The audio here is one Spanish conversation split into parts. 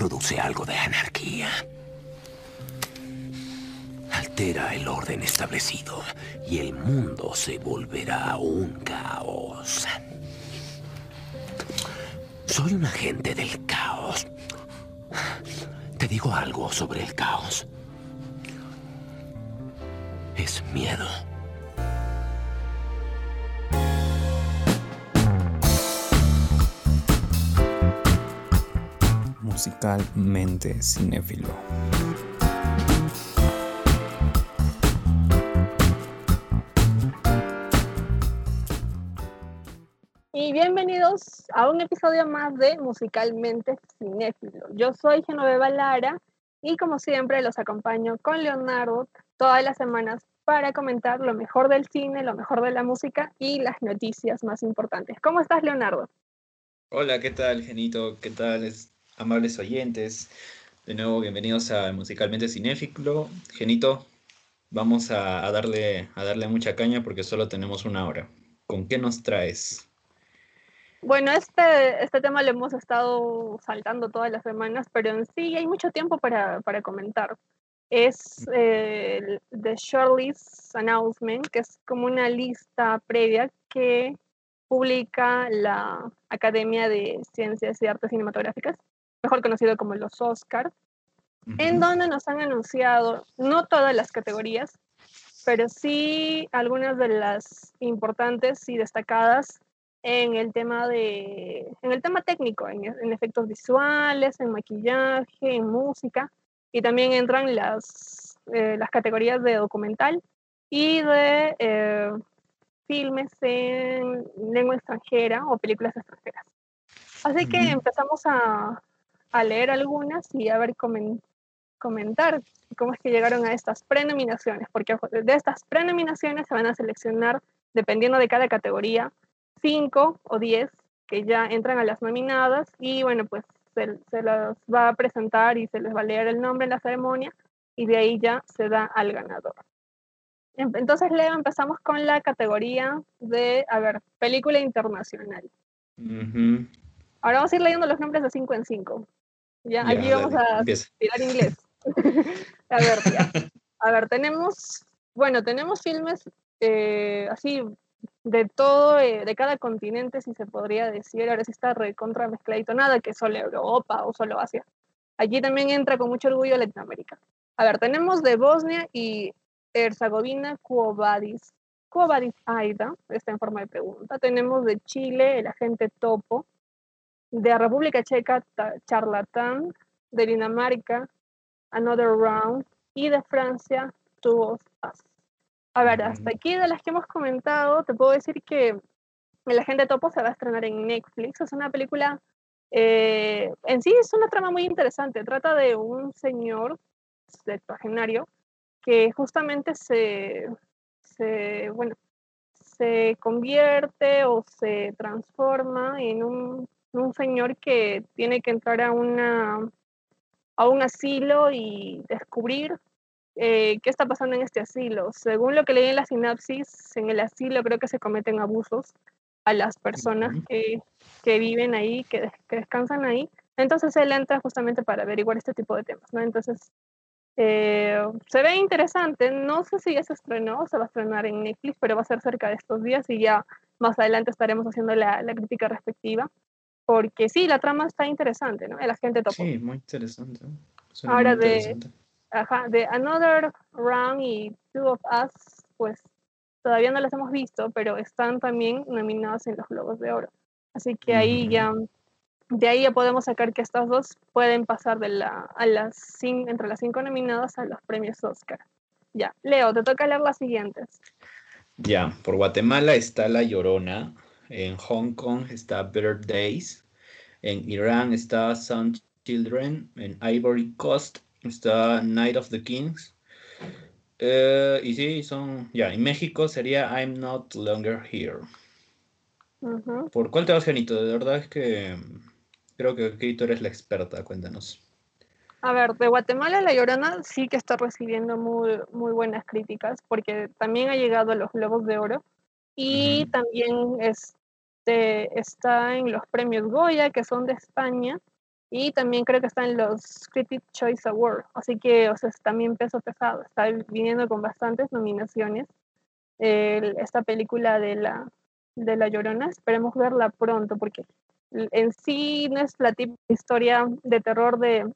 introduce algo de anarquía. Altera el orden establecido y el mundo se volverá un caos. Soy un agente del caos. Te digo algo sobre el caos. Es miedo. Musicalmente cinéfilo. Y bienvenidos a un episodio más de Musicalmente Cinéfilo. Yo soy Genoveva Lara y como siempre los acompaño con Leonardo todas las semanas para comentar lo mejor del cine, lo mejor de la música y las noticias más importantes. ¿Cómo estás, Leonardo? Hola, ¿qué tal, Genito? ¿Qué tal, amables oyentes? De nuevo, bienvenidos a Musicalmente Cinéfilo. Genito, vamos a, darle, a darle mucha caña porque solo tenemos una hora. ¿Con qué nos traes? Bueno, este, este tema lo hemos estado saltando todas las semanas, pero en sí hay mucho tiempo para, para comentar. Es The Shirley's Announcement, que es como una lista previa que publica la Academia de Ciencias y Artes Cinematográficas, mejor conocido como los Oscars, uh -huh. en donde nos han anunciado no todas las categorías, pero sí algunas de las importantes y destacadas en el tema de en el tema técnico, en, en, efectos visuales, en maquillaje, en música, y también entran las, eh, las categorías de documental y de eh, filmes en lengua extranjera o películas extranjeras. Así que empezamos a, a, leer algunas y a ver comen, comentar cómo es que llegaron a estas prenominaciones, porque de estas prenominaciones se van a seleccionar, dependiendo de cada categoría, 5 o 10 que ya entran a las nominadas y bueno, pues se, se, las va a presentar y se les va a leer el nombre en la ceremonia y de ahí ya se da al ganador. Entonces, Leo, empezamos con la categoría de, a ver, película internacional. Uh -huh. Ahora vamos a ir leyendo los nombres de 5 en 5. Ya, ya, allí vamos a tirar inglés. a ver, ya. A ver, tenemos, bueno, tenemos filmes eh, así de todo, eh, de cada continente, si se podría decir, ahora sí está recontra mezcladito, nada que solo Europa o solo Asia. Allí también entra con mucho orgullo Latinoamérica. A ver, tenemos de Bosnia y Herzegovina, Cuobadis. Cuobadis Aida, está en forma de pregunta. Tenemos de Chile, el agente Topo. De República Checa, Charlatán. De Dinamarca, Another Round. Y de Francia, Two of Us. A ver, hasta aquí de las que hemos comentado, te puedo decir que El Agente Topo se va a estrenar en Netflix. Es una película, eh, en sí es una trama muy interesante. Trata de un señor septuagenario que justamente se, se, bueno, se convierte o se transforma en un, un señor que tiene que entrar a, una, a un asilo y descubrir eh, qué está pasando en este asilo. Según lo que leí en la sinapsis, en el asilo creo que se cometen abusos a las personas que, que viven ahí, que, que, descansan ahí. Entonces él entra justamente para averiguar este tipo de temas, ¿no? Entonces, eh, se ve interesante. No sé si ya se estrenó o se va a estrenar en Netflix, pero va a ser cerca de estos días y ya más adelante estaremos haciendo la, la crítica respectiva. Porque sí, la trama está interesante, ¿no? El agente topo. Sí, muy interesante. Suena Ahora muy interesante. de ajá, de Another Round y Two of Us, pues todavía no las hemos visto, pero están también nominadas en los Globos de Oro. Así que ahí ya, de ahí ya podemos sacar que estas dos pueden pasar de la, a las cinco, entre las cinco nominadas a los premios Oscar. Ya, Leo, te toca leer las siguientes. Ya, por Guatemala está La Llorona, en Hong Kong está Better Days, en Irán está Sun Children, en Ivory Coast está Night of the Kings. Uh, y sí, son. Ya, en México sería I'm Not Longer Here. Uh -huh. ¿Por cuál te vas, Genito? De verdad es que creo que aquí tú eres la experta, cuéntanos. A ver, de Guatemala La Llorona sí que está recibiendo muy, muy buenas críticas porque también ha llegado a los Globos de Oro y uh -huh. también este, está en los premios Goya que son de España y también creo que está en los Critic Choice Awards, así que o sea, también peso pesado, está viniendo con bastantes nominaciones. esta película de la, de la Llorona, esperemos verla pronto, porque en sí no es la típica historia de terror de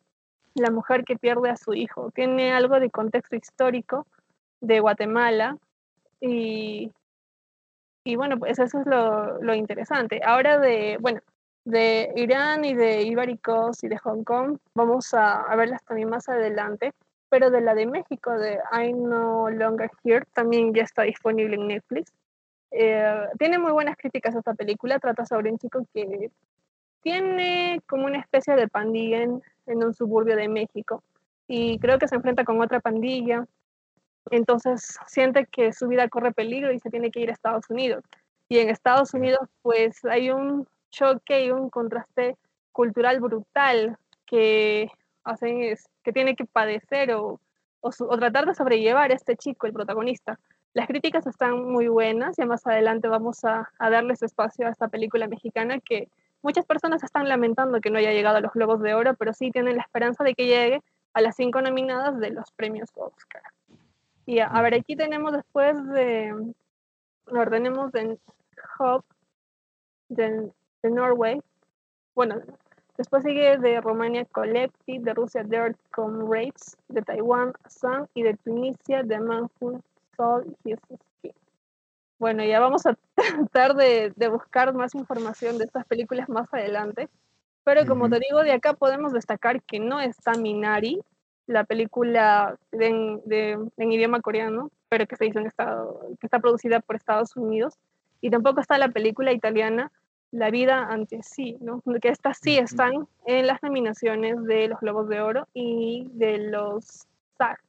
la mujer que pierde a su hijo, tiene algo de contexto histórico de Guatemala y, y bueno, pues eso es lo, lo interesante. Ahora de, bueno, de Irán y de Ivory y de Hong Kong. Vamos a, verlas también más adelante. Pero de la de México, de I No Longer Here, también ya está disponible en Netflix. Eh, tiene muy buenas críticas esta película. Trata sobre un chico que tiene como una especie de pandilla en un suburbio de México. Y creo que se enfrenta con otra pandilla. Entonces siente que su vida corre peligro y se tiene que ir a Estados Unidos. Y en Estados Unidos, pues hay un choque y un contraste cultural brutal que hacen es, que tiene que padecer o, o, tratar de sobrellevar este chico, el protagonista. Las críticas están muy buenas, ya más adelante vamos a, a darles espacio a esta película mexicana que muchas personas están lamentando que no haya llegado a los Globos de Oro, pero sí tienen la esperanza de que llegue a las cinco nominadas de los premios Oscar. Y a, ver, aquí tenemos después de, a ver, tenemos de Hub, de de Norway. Bueno, después sigue de Romania Collective, de Rusia Dirt Comrades, de Taiwán Sun y de Tunisia The Manful Soul His Skin. Bueno, ya vamos a tratar de, buscar más información de estas películas más adelante. Pero como te digo, de acá podemos destacar que no está Minari, la película en, en idioma coreano, pero que se hizo en Estado, que está producida por Estados Unidos. Y tampoco está la película italiana la vida ante sí, ¿no? Que estas sí están en las nominaciones de los Globos de Oro y de los SAG.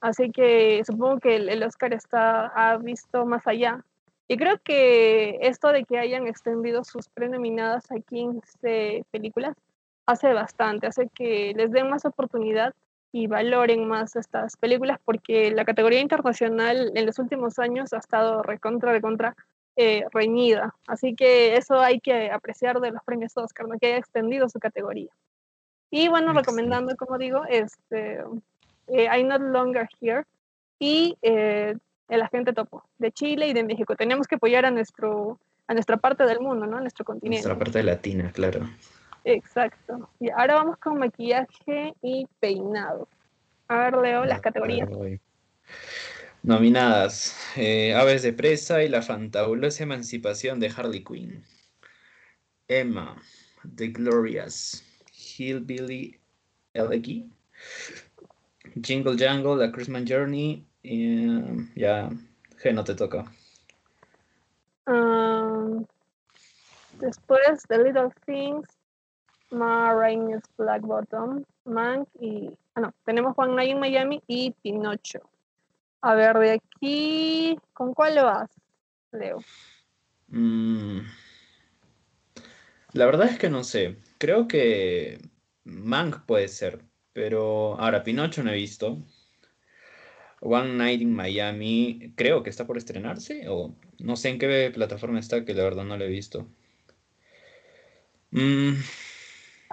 Así que supongo que el, Oscar está, ha visto más allá. Y creo que esto de que hayan extendido sus prenominadas a 15 películas hace bastante, hace que les den más oportunidad y valoren más estas películas porque la categoría internacional en los últimos años ha estado recontra, recontra eh, reñida. Así que eso hay que apreciar de los premios Oscar, ¿no? que haya extendido su categoría. Y bueno, recomendando, como digo, este, eh, I'm Not Longer Here y eh, El Agente Topo de Chile y de México. Tenemos que apoyar a, nuestro, a nuestra parte del mundo, ¿no? A nuestro continente. Nuestra parte latina, claro. Exacto. Y ahora vamos con maquillaje y peinado. A ver, Leo, las categorías. Nominadas: eh, Aves de Presa y La Fantabulosa Emancipación de Harley Quinn. Emma, The Glorious, Hillbilly Elegy, Jingle Jangle, The Christmas Journey. Eh, ya, G no te toca. Um, después, The Little Things, Ma Rainey's Black Bottom, Mank y. Ah, no, tenemos Juan Night en Miami y Pinocho. A ver, de aquí, ¿con cuál vas, Leo? Mm, la verdad es que no sé. Creo que Mank puede ser, pero ahora Pinocho no he visto. One Night in Miami, creo que está por estrenarse, o no sé en qué plataforma está, que la verdad no lo he visto. Mm,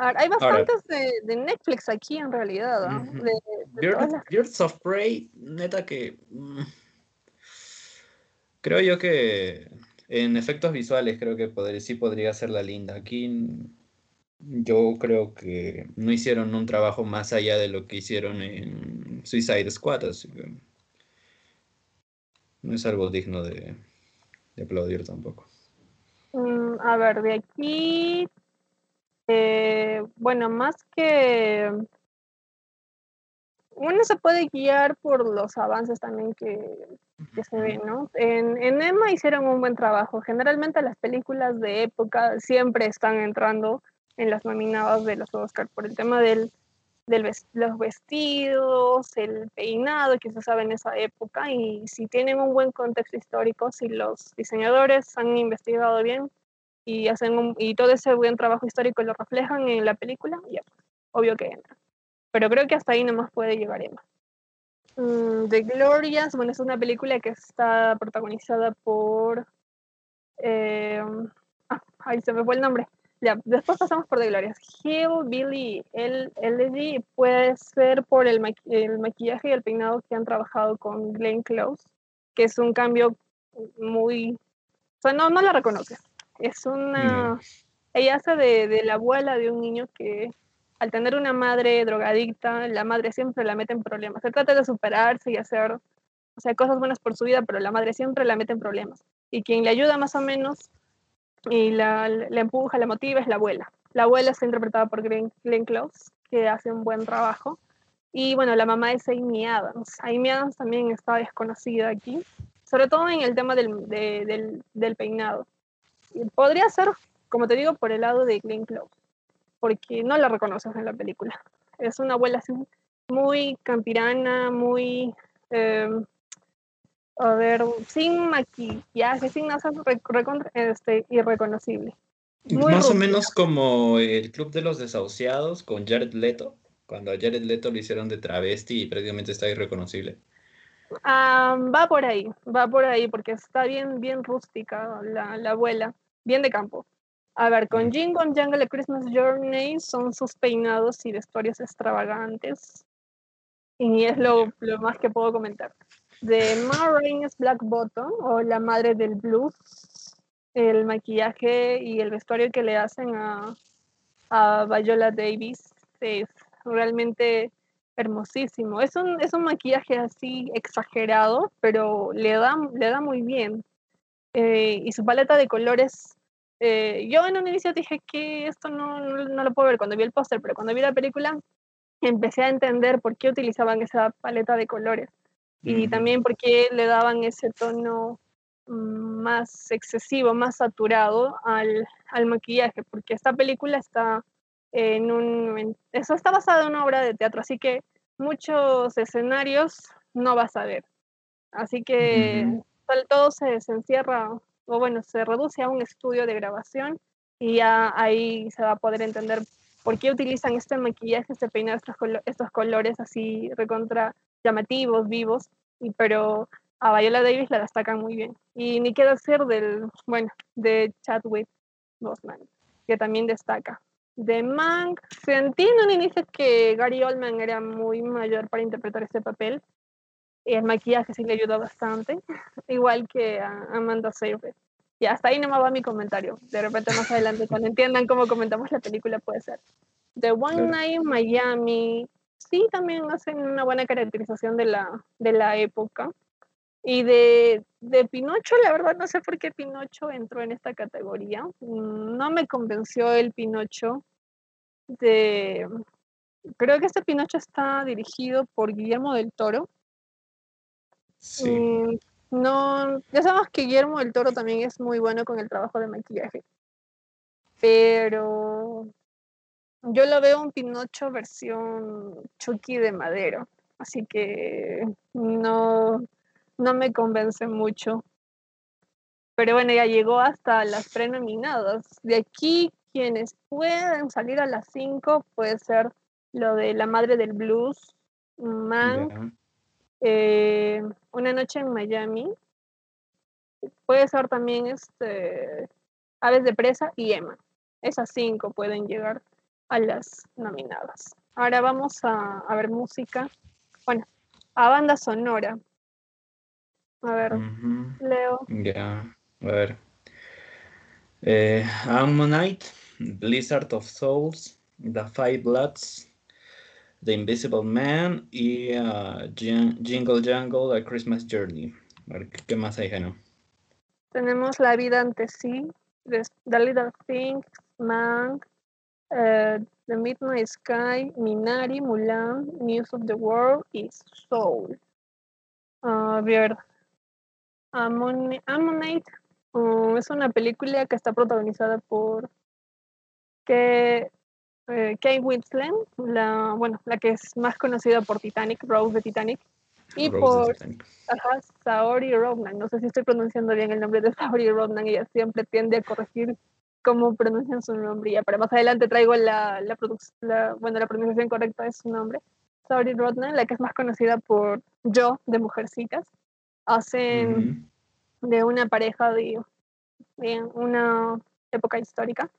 hay bastantes de, Netflix aquí en realidad. Birds of Prey, neta que. Mm, creo yo que en efectos visuales creo que sí podría ser la linda. Aquí yo creo que no hicieron un trabajo más allá de lo que hicieron en Suicide Squad, así que no es algo digno de, aplaudir tampoco. Mm, a ver, de aquí eh, bueno, más que uno se puede guiar por los avances también que, se ven, ¿no? En, en, Emma hicieron un buen trabajo. Generalmente las películas de época siempre están entrando en las nominadas de los Oscars por el tema del, del los vestidos, el peinado que se sabe en esa época y si tienen un buen contexto histórico, si los diseñadores han investigado bien, y hacen y todo ese buen trabajo histórico lo reflejan en la película, ya, obvio que entra. Pero creo que hasta ahí nomás puede llegar Emma. Mm, The Glorious, bueno, es una película que está protagonizada por... Eh, ah, ahí se me fue el nombre. Después pasamos por The Glorias. Hill, Billy, el LG puede ser por el, el, maquillaje y el peinado que han trabajado con Glenn Close, que es un cambio muy... O sea, no, no la reconoces. Es una... Ella hace de, de, la abuela de un niño que al tener una madre drogadicta, la madre siempre la mete en problemas. Se trata de superarse y hacer o sea, cosas buenas por su vida, pero la madre siempre la mete en problemas. Y quien le ayuda más o menos y la, empuja, la motiva es la abuela. La abuela está interpretada por Glenn, Close, que hace un buen trabajo. Y bueno, la mamá es Amy Adams. Amy Adams también está desconocida aquí, sobre todo en el tema del, del, del peinado. Podría ser, como te digo, por el lado de Glenn Close, porque no la reconoces en la película. Es una abuela así muy campirana, muy em, a ver, sin maquillaje, sin nada, este, irreconocible. Más o menos como el Club de los Desahuciados con Jared Leto, cuando a Jared Leto lo hicieron de travesti y prácticamente está irreconocible. Ah, va por ahí, va por ahí, porque está bien, bien rústica la, la abuela, bien de campo. A ver, con Jingle Jungle Christmas Journey son sus peinados y vestuarios extravagantes. Y es lo, lo más que puedo comentar de Marines Black Bottom o La Madre del Blues, el maquillaje y el vestuario que le hacen a, a Viola Davis es realmente hermosísimo. Es un, es un maquillaje así exagerado, pero le da, le da muy bien. Eh, y su paleta de colores, eh, yo en un inicio dije que esto no, no, no lo puedo ver cuando vi el póster, pero cuando vi la película empecé a entender por qué utilizaban esa paleta de colores y también porque le daban ese tono mm, más excesivo, más saturado al, al, maquillaje, porque esta película está en un... Eso está basada en una obra de teatro, así que muchos escenarios no vas a ver. Así que todo se, se, encierra, o bueno, se reduce a un estudio de grabación y ya ahí se va a poder entender por qué utilizan este maquillaje, este peinado, estos, estos colores así recontra llamativos, vivos, y, pero a Viola Davis la destacan muy bien. Y ni qué decir del, bueno, de Chadwick Boseman, que también destaca. De Mank, sentí en un inicio que Gary Oldman era muy mayor para interpretar este papel. Y el maquillaje sí le ayudó bastante, igual que a Amanda Seyfried. Y hasta ahí no me va mi comentario. De repente más adelante, cuando entiendan cómo comentamos la película, puede ser. The One Night Miami, sí también hacen una buena caracterización de la, de la época. Y de, de, Pinocho, la verdad no sé por qué Pinocho entró en esta categoría. Mm, no me convenció el Pinocho de... Creo que este Pinocho está dirigido por Guillermo del Toro. Sí. Mm, no, ya sabemos que Guillermo del Toro también es muy bueno con el trabajo de maquillaje. Pero yo lo veo un Pinocho versión Chucky de madero, así que no, no me convence mucho. Pero bueno, ya llegó hasta las prenominadas. De aquí, quienes pueden salir a las 5 puede ser lo de La Madre del Blues, Man, eh, Una Noche en Miami. Puede ser también este, Aves de Presa y Emma. Esas cinco pueden llegar a las nominadas. Ahora vamos a, ver música. Bueno, a banda sonora. A ver, Leo. Ya, a ver. Eh, Ammonite, Blizzard of Souls, The Five Bloods, The Invisible Man y uh, Jingle Jangle, A Christmas Journey. A ver, ¿qué más hay, Geno? Tenemos La Vida ante sí, The Little Things, Man, uh, The Midnight Sky, Minari, Mulan, News of the World y Soul. A ver, Ammonite uh, es una película que está protagonizada por que, eh, Kate Winslet, la, bueno, la que es más conocida por Titanic, Rose de Titanic, y por ajá, Saori Rodnan. No sé si estoy pronunciando bien el nombre de Saori Rodnan, ella siempre tiende a corregir cómo pronuncian su nombre. Ya para más adelante traigo la, la, bueno, la pronunciación correcta de su nombre. Saori Rodnan, la que es más conocida por Yo, de Mujercitas. Hacen de una pareja de, de, una época histórica.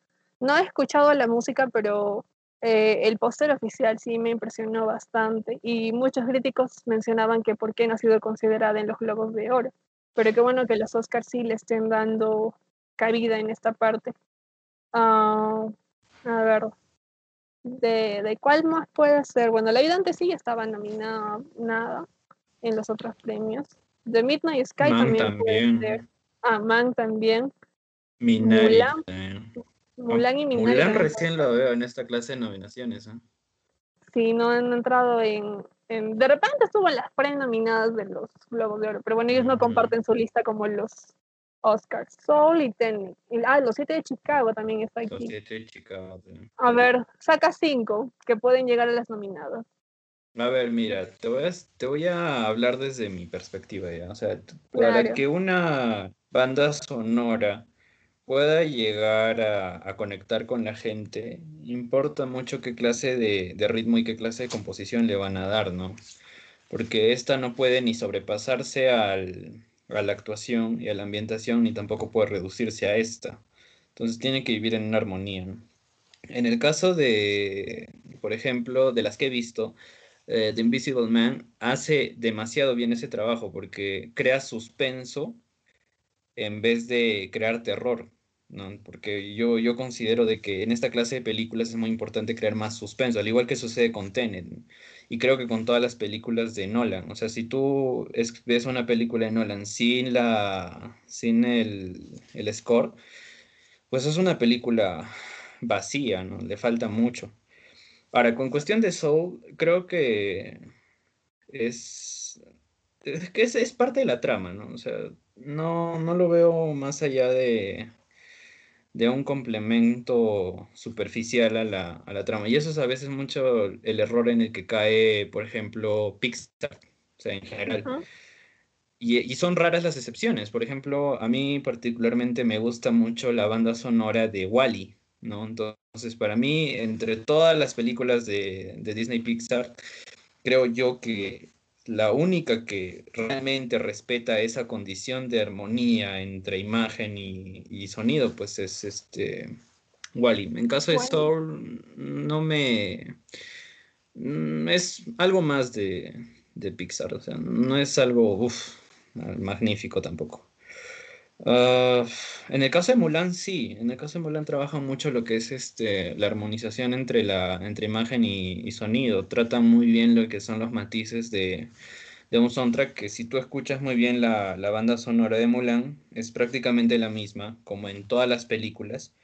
No he escuchado la música, pero eh, el póster oficial sí me impresionó bastante y muchos críticos mencionaban que por qué no ha sido considerada en los Globos de Oro. Pero qué bueno que los Oscars sí le estén dando cabida en esta parte. Ah, a ver, ¿de, ¿de, cuál más puede ser? Bueno, La vida antes sí estaba nominada nada en los otros premios. The Midnight Sky también, puede ser. Ah, Man también. Mulan, Mulan y Minari. Mulan recién lo veo en esta clase de nominaciones. ¿eh? Sí, no han entrado en, en, De repente estuvo en las pre-nominadas de los Globos de Oro, pero bueno, ellos no comparten su lista como los Oscars. Soul y Tenet. ah, los siete de Chicago también está aquí. Los siete de Chicago. A ver, saca cinco que pueden llegar a las nominadas. A ver, mira, te voy a, te voy a hablar desde mi perspectiva ya. O sea, para que una banda sonora pueda llegar a, conectar con la gente, importa mucho qué clase de, de, ritmo y qué clase de composición le van a dar, ¿no? Porque esta no puede ni sobrepasarse al, a la actuación y a la ambientación, ni tampoco puede reducirse a esta. Entonces tiene que vivir en una armonía. ¿no? En el caso de, por ejemplo, de las que he visto, eh, The Invisible Man hace demasiado bien ese trabajo porque crea suspenso en vez de crear terror. Porque yo, yo considero de que en esta clase de películas es muy importante crear más suspenso, al igual que sucede con Tenet, y creo que con todas las películas de Nolan. O sea, si tú ves una película de Nolan sin, la, sin el, el score, pues es una película vacía, ¿no? Le falta mucho. Ahora, con cuestión de Soul, creo que es, es, que es, es parte de la trama, ¿no? O sea, no, no lo veo más allá de, de un complemento superficial a la, a la, trama. Y eso es a veces mucho el error en el que cae, por ejemplo, Pixar, o sea, en general. y, y, son raras las excepciones. Por ejemplo, a mí particularmente me gusta mucho la banda sonora de Wally, ¿no? Entonces, para mí, entre todas las películas de, de Disney Pixar, creo yo que la única que realmente respeta esa condición de armonía entre imagen y, sonido, pues es este Wally. En caso de Soul, no me. Mm, es algo más de, Pixar, o sea, no es algo magnífico tampoco. Ah, en el caso de Mulan, sí. En el caso de Mulan trabaja mucho lo que es este, la armonización entre, la, entre imagen y, sonido. Trata muy bien lo que son los matices de, un soundtrack que si tú escuchas muy bien la, banda sonora de Mulan, es prácticamente la misma, como en todas las películas.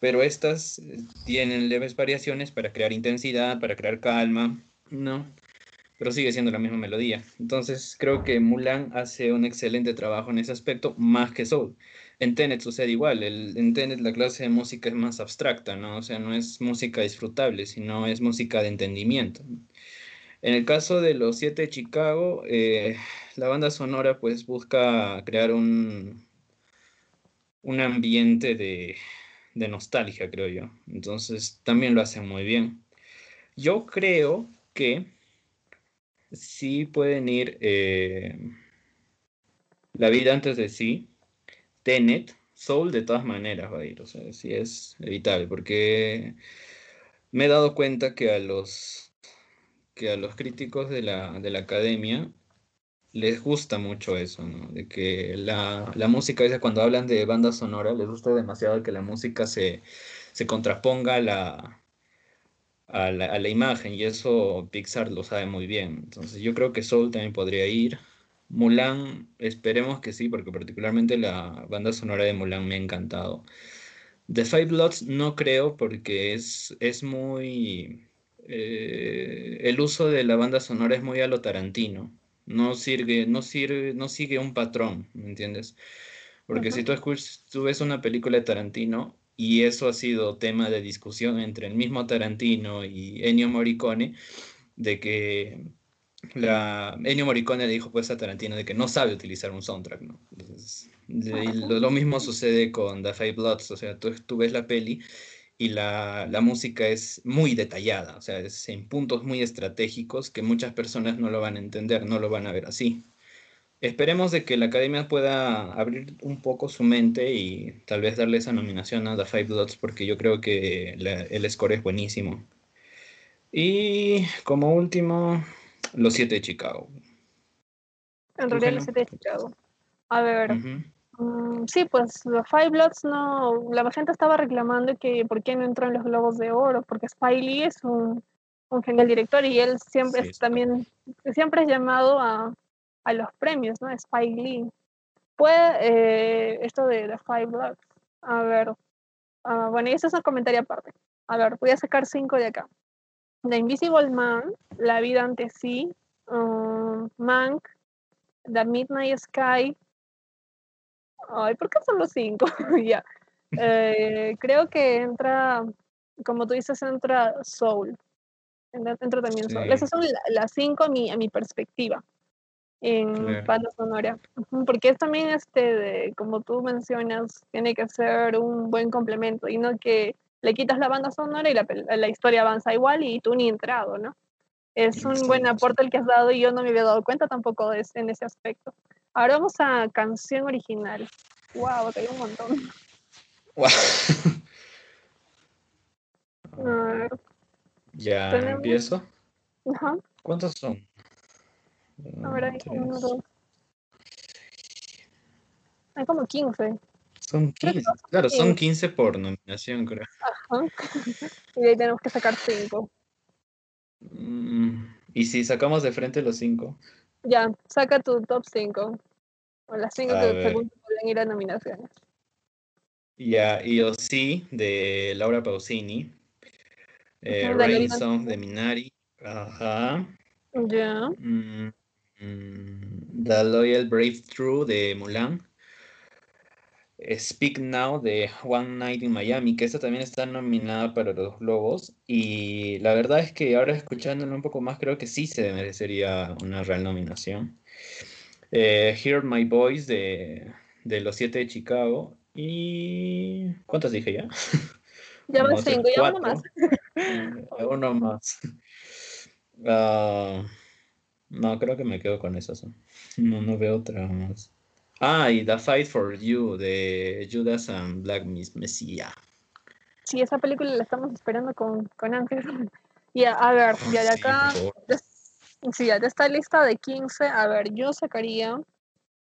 Pero estas eh, tienen leves variaciones para crear intensidad, para crear calma, ¿no? Pero sigue siendo la misma melodía. Entonces creo que Mulan hace un excelente trabajo en ese aspecto, más que Soul. En Tenet sucede igual, el, en Tenet la clase de música es más abstracta, ¿no? O sea, no es música disfrutable, sino es música de entendimiento. En el caso de los siete de Chicago, eh, la banda sonora pues busca crear un, un ambiente de, de nostalgia, creo yo. Entonces también lo hacen muy bien. Yo creo que sí pueden ir eh, La vida antes de sí, Tenet, Soul de todas maneras va a ir, o sea, sí es evitable, porque me he dado cuenta que a los, que a los críticos de la, de la academia les gusta mucho eso, ¿no? De que la, la, música, a veces cuando hablan de banda sonora, les gusta demasiado que la música se, se contraponga a la, a la, imagen y eso Pixar lo sabe muy bien. Entonces yo creo que Soul también podría ir. Mulan, esperemos que sí, porque particularmente la banda sonora de Mulan me ha encantado. The Five Bloods no creo porque es, es muy... Eh, el uso de la banda sonora es muy a lo Tarantino. No sirve, no sirve, no sigue un patrón, ¿me entiendes? Porque si tú, escuchas, tú ves una película de Tarantino, y eso ha sido tema de discusión entre el mismo Tarantino y Ennio Morricone, de que la, Ennio Morricone le dijo pues a Tarantino de que no sabe utilizar un soundtrack, ¿no? lo, mismo sucede con The Five Bloods, o sea, tú, tú ves la peli y la, la, música es muy detallada, o sea, es en puntos muy estratégicos que muchas personas no lo van a entender, no lo van a ver así. Esperemos de que la academia pueda abrir un poco su mente y tal vez darle esa nominación a The Five Bloods porque yo creo que el score es buenísimo. Y como último, los siete de Chicago. En realidad los siete de Chicago. A ver. Mm, sí, pues los Five Bloods no. La gente estaba reclamando que por qué no entró en los Globos de Oro, porque Spy Lee es un, un genial director y él siempre es también siempre es llamado a, a los premios, ¿no? Spike Lee. Puede, eh, esto de The Five Bloods. A ver. Uh, bueno, y eso es un comentario aparte. A ver, voy a sacar cinco de acá. The Invisible Man, La vida ante sí, um, Mank, The Midnight Sky. Ay, ¿por qué son los cinco? ya. Eh, creo que entra, como tú dices, entra Soul. Entra, también Soul. Esas son las cinco a mi, a mi perspectiva en banda sonora. Porque es también, este, de, como tú mencionas, tiene que ser un buen complemento y no que le quitas la banda sonora y la, la historia avanza igual y tú ni entrado, ¿no? Es un buen aporte el que has dado y yo no me había dado cuenta tampoco de en ese aspecto. Ahora vamos a canción original. Wow, hay un montón. Wow. Ya empiezo. Ajá. ¿Cuántos son? A ver, hay uno, dos. Hay como 15. Son 15, claro, son 15 por nominación, creo. Ajá. Y de ahí tenemos que sacar 5. Mm, ¿Y si sacamos de frente los 5? Ya, saca tu top 5. O las 5 que según pueden ir a nominaciones. Ya, y yo sí, de Laura Pausini. Eh, Rain Song de Minari. Ajá. Ya. Mm, mm, The Loyal Brave True de Mulan. Speak Now de One Night in Miami, que esta también está nominada para los Globos. Y la verdad es que ahora escuchándolo un poco más, creo que sí se merecería una real nominación. Eh, Hear My Voice de, de Los Siete de Chicago. ¿Y cuántas dije ya? Ya me cinco, ya uno más. uno más. Ah, no, creo que me quedo con esas. No, no veo otra más. Ah, y The Fight for You de Judas and Black Messiah. Sí, esa película la estamos esperando con, con Y a, ver, ya de acá, sí, de esta lista de 15, a ver, yo sacaría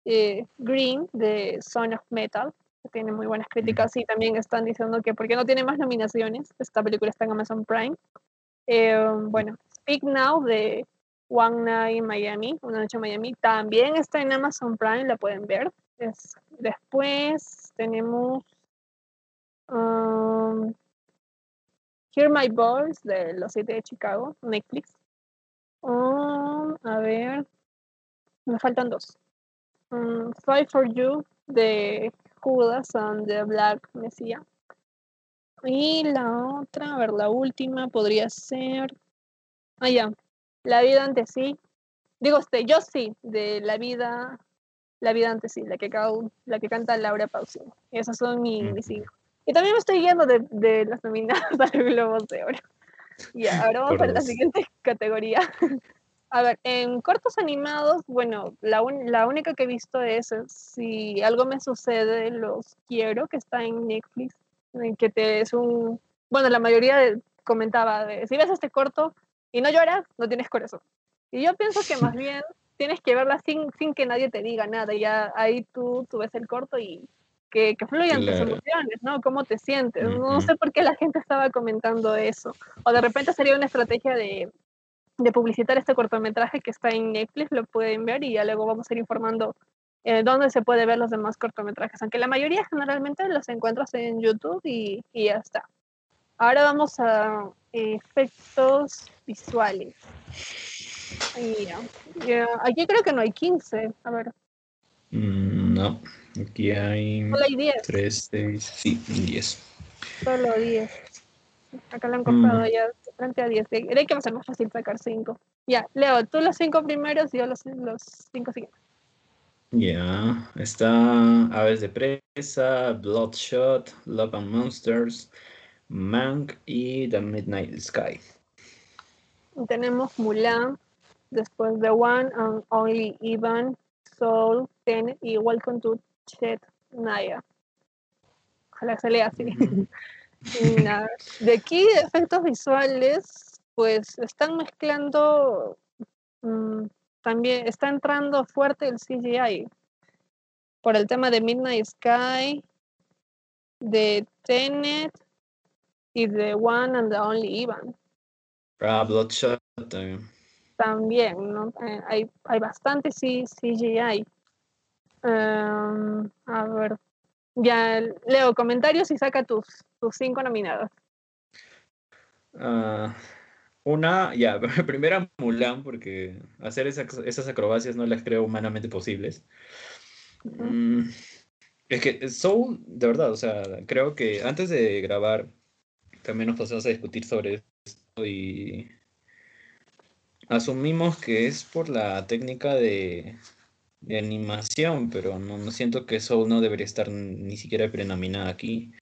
eh, Green de Son of Metal, que tiene muy buenas críticas y también están diciendo que porque no tiene más nominaciones, esta película está en Amazon Prime. Eh, bueno, Speak Now de One Night Miami, Una Noche en Miami, también está en Amazon Prime, la pueden ver. después tenemos um, Hear My Voice de Los Siete de Chicago, Netflix. Um, a ver, me faltan dos. Um, Fight for You de Judas and the Black Messiah. Y la otra, a ver, la última podría ser. Ah, ya, la vida ante sí. Digo, este, yo sí, de la vida, la vida ante sí, la que, la que canta Laura Pausini. Esos son mis, cinco. Y también me estoy guiando de, de las nominadas a los Globos de Oro. Y ahora vamos a la siguiente categoría. A ver, en cortos animados, bueno, la, la única que he visto es Si algo me sucede, los quiero, que está en Netflix, en que te es un... Bueno, la mayoría comentaba, de, si ves este corto, y no lloras, no tienes corazón. Y yo pienso que más bien tienes que verla sin, sin que nadie te diga nada. Ya ahí tú, tú ves el corto y que, que fluyan tus emociones, ¿no? ¿Cómo te sientes? No sé por qué la gente estaba comentando eso. O de repente sería una estrategia de, de publicitar este cortometraje que está en Netflix, lo pueden ver y ya luego vamos a ir informando eh, dónde se puede ver los demás cortometrajes. Aunque la mayoría generalmente los encuentras en YouTube y, y ya está. Ahora vamos a efectos visuales. aquí creo que no hay 15. A ver. Mm, no, aquí hay, Solo hay 10. 3, 6, sí, 10. Solo 10. Acá lo han cortado mm. ya frente a 10. Creo que va a ser más fácil sacar 5. Ya, Leo, tú los 5 primeros y yo los 5 siguientes. Ya, está Aves de Presa, Bloodshot, Love and Monsters, Mank y The Midnight Sky. Tenemos Mulan, después The One and Only Ivan, Soul, Ten y Welcome to Chet Naya. Ojalá se lea así. Nada, De aquí, efectos visuales, pues están mezclando, mm, también está entrando fuerte el CGI por el tema de Midnight Sky, de Tenet y de One and the Only Even. Ah, Bloodshot también. También, ¿no? Eh, hay, hay bastante sí, CGI. Em, a ver, ya leo comentarios y saca tus, tus cinco nominados. Ah, una, ya, primera Mulan, porque hacer esas, esas acrobacias no las creo humanamente posibles. Mm, es que Soul, de verdad, o sea, creo que antes de grabar también nos pasamos a discutir sobre y asumimos que es por la técnica de, animación, pero no, no, siento que Soul no debería estar ni siquiera prenominada aquí.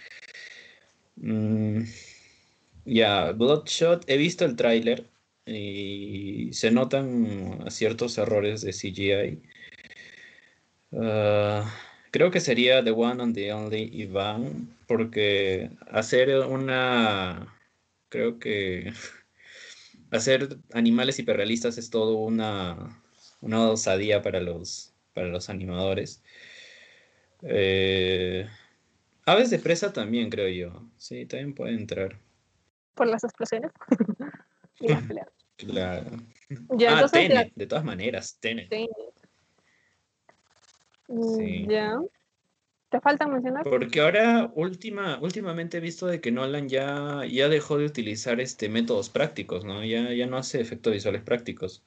Mm, ya, Bloodshot, he visto el tráiler y se notan ciertos errores de CGI. Uh, creo que sería The One and the Only Ivan, porque hacer una, creo que hacer animales hiperrealistas es todo una, una osadía para los, para los animadores. Eh, aves de presa también, creo yo. Sí, también puede entrar. Por las explosiones. y las peleas. Claro. Ya, ah, entonces, Tenet, la... de todas maneras, Tenet. Tenet. Sí. Ya. ¿Te falta mencionar? Porque ahora última, últimamente he visto de que Nolan ya, ya dejó de utilizar este métodos prácticos, ¿no? Ya, ya no hace efectos visuales prácticos.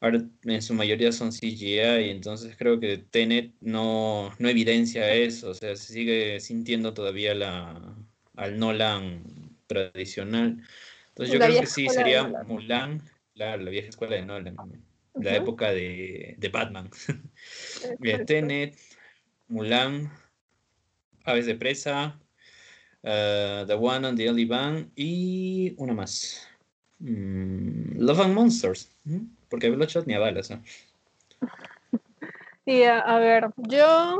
Ahora en su mayoría son CGI, entonces creo que Tenet no, no evidencia eso, o sea, se sigue sintiendo todavía la, al Nolan tradicional. Entonces yo creo que sí, sería Mulan, la vieja escuela de Nolan, la época de, de Batman. Tenet, Mulan, Aves de Presa, uh, The One and the Only Van y una más. Mm, Love and Monsters, porque Bloodshot ni a balas. ¿no? Sí, a, a ver, yo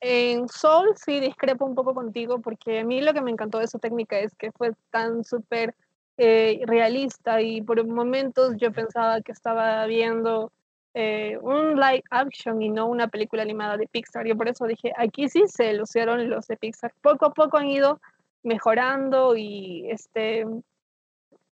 en Soul sí discrepo un poco contigo porque a mí lo que me encantó de su técnica es que fue tan súper eh, realista y por momentos yo pensaba que estaba viendo eh, un live action y no una película animada de Pixar. Yo por eso dije, aquí sí se lucieron los de Pixar. Poco a poco han ido mejorando y este,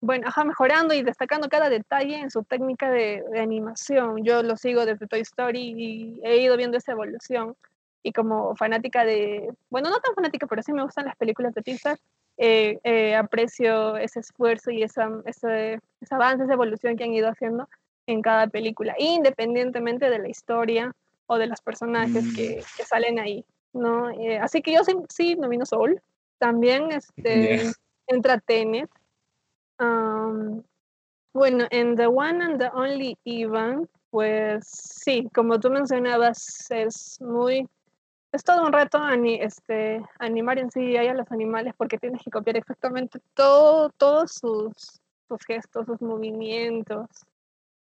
bueno, mejorando y destacando cada detalle en su técnica de, de, animación. Yo lo sigo desde Toy Story y he ido viendo esa evolución. Y como fanática de, bueno, no tan fanática, pero sí me gustan las películas de Pixar, eh, eh, aprecio ese esfuerzo y esa, ese, ese avance, esa evolución que han ido haciendo en cada película, independientemente de la historia o de los personajes que, mm. que, salen ahí, ¿no? Eh, así que yo sí, sí, nomino Soul. También este, entra Tenet. Um, bueno, en The One and the Only Even, pues sí, como tú mencionabas, es muy... Es todo un reto ani este, animar en sí a los animales porque tienes que copiar exactamente todo, todos sus, sus gestos, sus movimientos,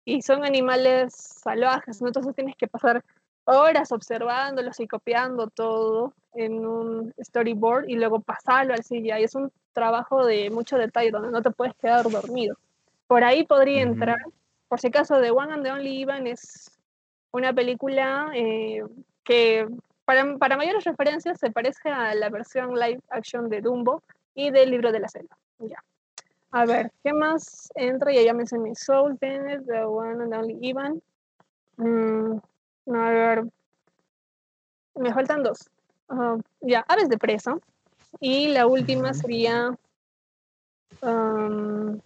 y son animales salvajes, ¿no? Entonces tienes que pasar horas observándolos y copiando todo en un storyboard y luego pasarlo al CGI. Es un trabajo de mucho detalle donde no te puedes quedar dormido. Por ahí podría entrar, por si acaso, The One and the Only Even es una película eh, que para, para mayores referencias se parece a la versión live action de Dumbo y del libro de la selva. Ya. A ver, ¿qué más entra? Ya, ya mencioné Soul, Tenet, The One and Only Ivan. Mm, a ver, me faltan dos. Uh, ya, Aves de Presa. Y la última sería um,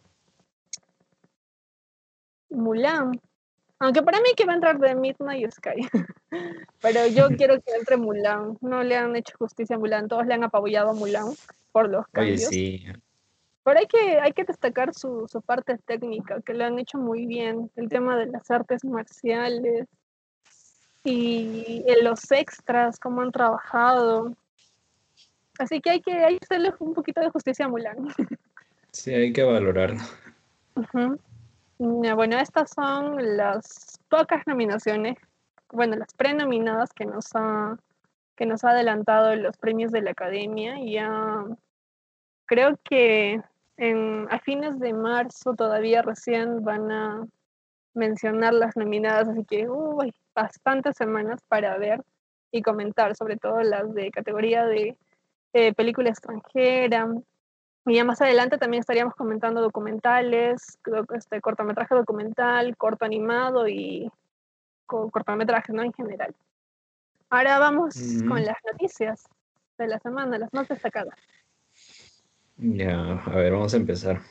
Mulan. Aunque para mí que va a entrar de Midnight Sky. Pero yo quiero que entre Mulan. No le han hecho justicia a Mulan. Todos le han apabullado a Mulan por los cambios. Oye, sí. Pero hay que, hay que destacar su, su parte técnica, que lo han hecho muy bien. El tema de las artes marciales y en los extras, cómo han trabajado. Así que hay que, hay que hacerle un poquito de justicia a Mulan. Sí, hay que valorarlo. Bueno, estas son las pocas nominaciones bueno, las prenominadas que nos ha, que nos ha adelantado los premios de la academia. Ya creo que en, a fines de marzo todavía recién van a mencionar las nominadas, así que uy, bastantes semanas para ver y comentar, sobre todo las de categoría de eh, película extranjera. Y ya más adelante también estaríamos comentando documentales, este, cortometraje documental, corto animado y cortometrajes, ¿no? En general. Ahora vamos con las noticias de la semana, las más destacadas. Ya, a ver, vamos a empezar.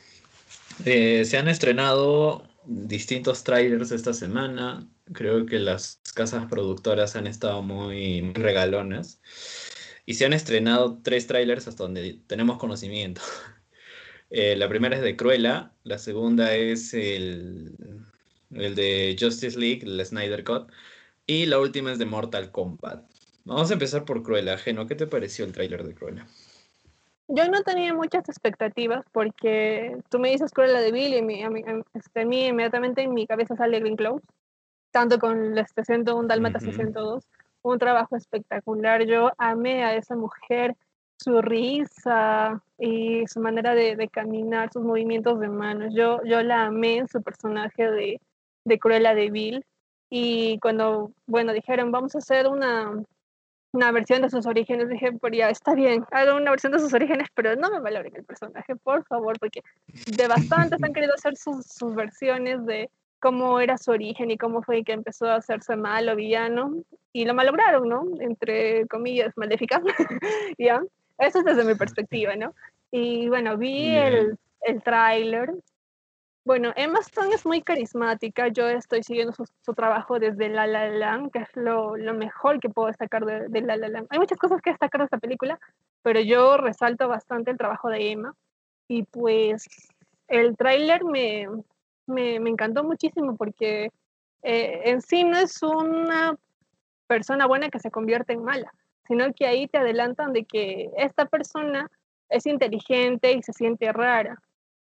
Eh, se han estrenado distintos trailers esta semana. Creo que las casas productoras han estado muy regalonas. Y se han estrenado tres trailers hasta donde tenemos conocimiento. Eh, la primera es de Cruella, la segunda es el, el de Justice League, el Snyder Cut, y la última es de Mortal Kombat. Vamos a empezar por Cruella. Geno, ¿qué te pareció el tráiler de Cruella? Yo no tenía muchas expectativas porque tú me dices Cruella de Bill y a, mí, este, a mí inmediatamente en mi cabeza sale Green Close, tanto con el 101 Dalmata 602 un trabajo espectacular. Yo amé a esa mujer, su risa y su manera de, caminar, sus movimientos de manos. Yo, yo la amé en su personaje de, de Cruella de Vil. Y cuando, bueno, dijeron, vamos a hacer una, una versión de sus orígenes, dije, pero ya está bien, hago una versión de sus orígenes, pero no me valoren el personaje, por favor, porque de bastantes han querido hacer sus, sus versiones de, cómo era su origen y cómo fue que empezó a hacerse malo, villano, y lo malograron, ¿no? Entre comillas, maléficas, ¿ya? Eso es desde mi perspectiva, ¿no? Y bueno, vi el, el tráiler. Bueno, Emma Stone es muy carismática, yo estoy siguiendo su, su trabajo desde La La Land, que es lo, lo mejor que puedo destacar de, La La Land. Hay muchas cosas que destacar de esta película, pero yo resalto bastante el trabajo de Emma. Y pues el tráiler me, me, me encantó muchísimo porque eh, en sí no es una persona buena que se convierte en mala, sino que ahí te adelantan de que esta persona es inteligente y se siente rara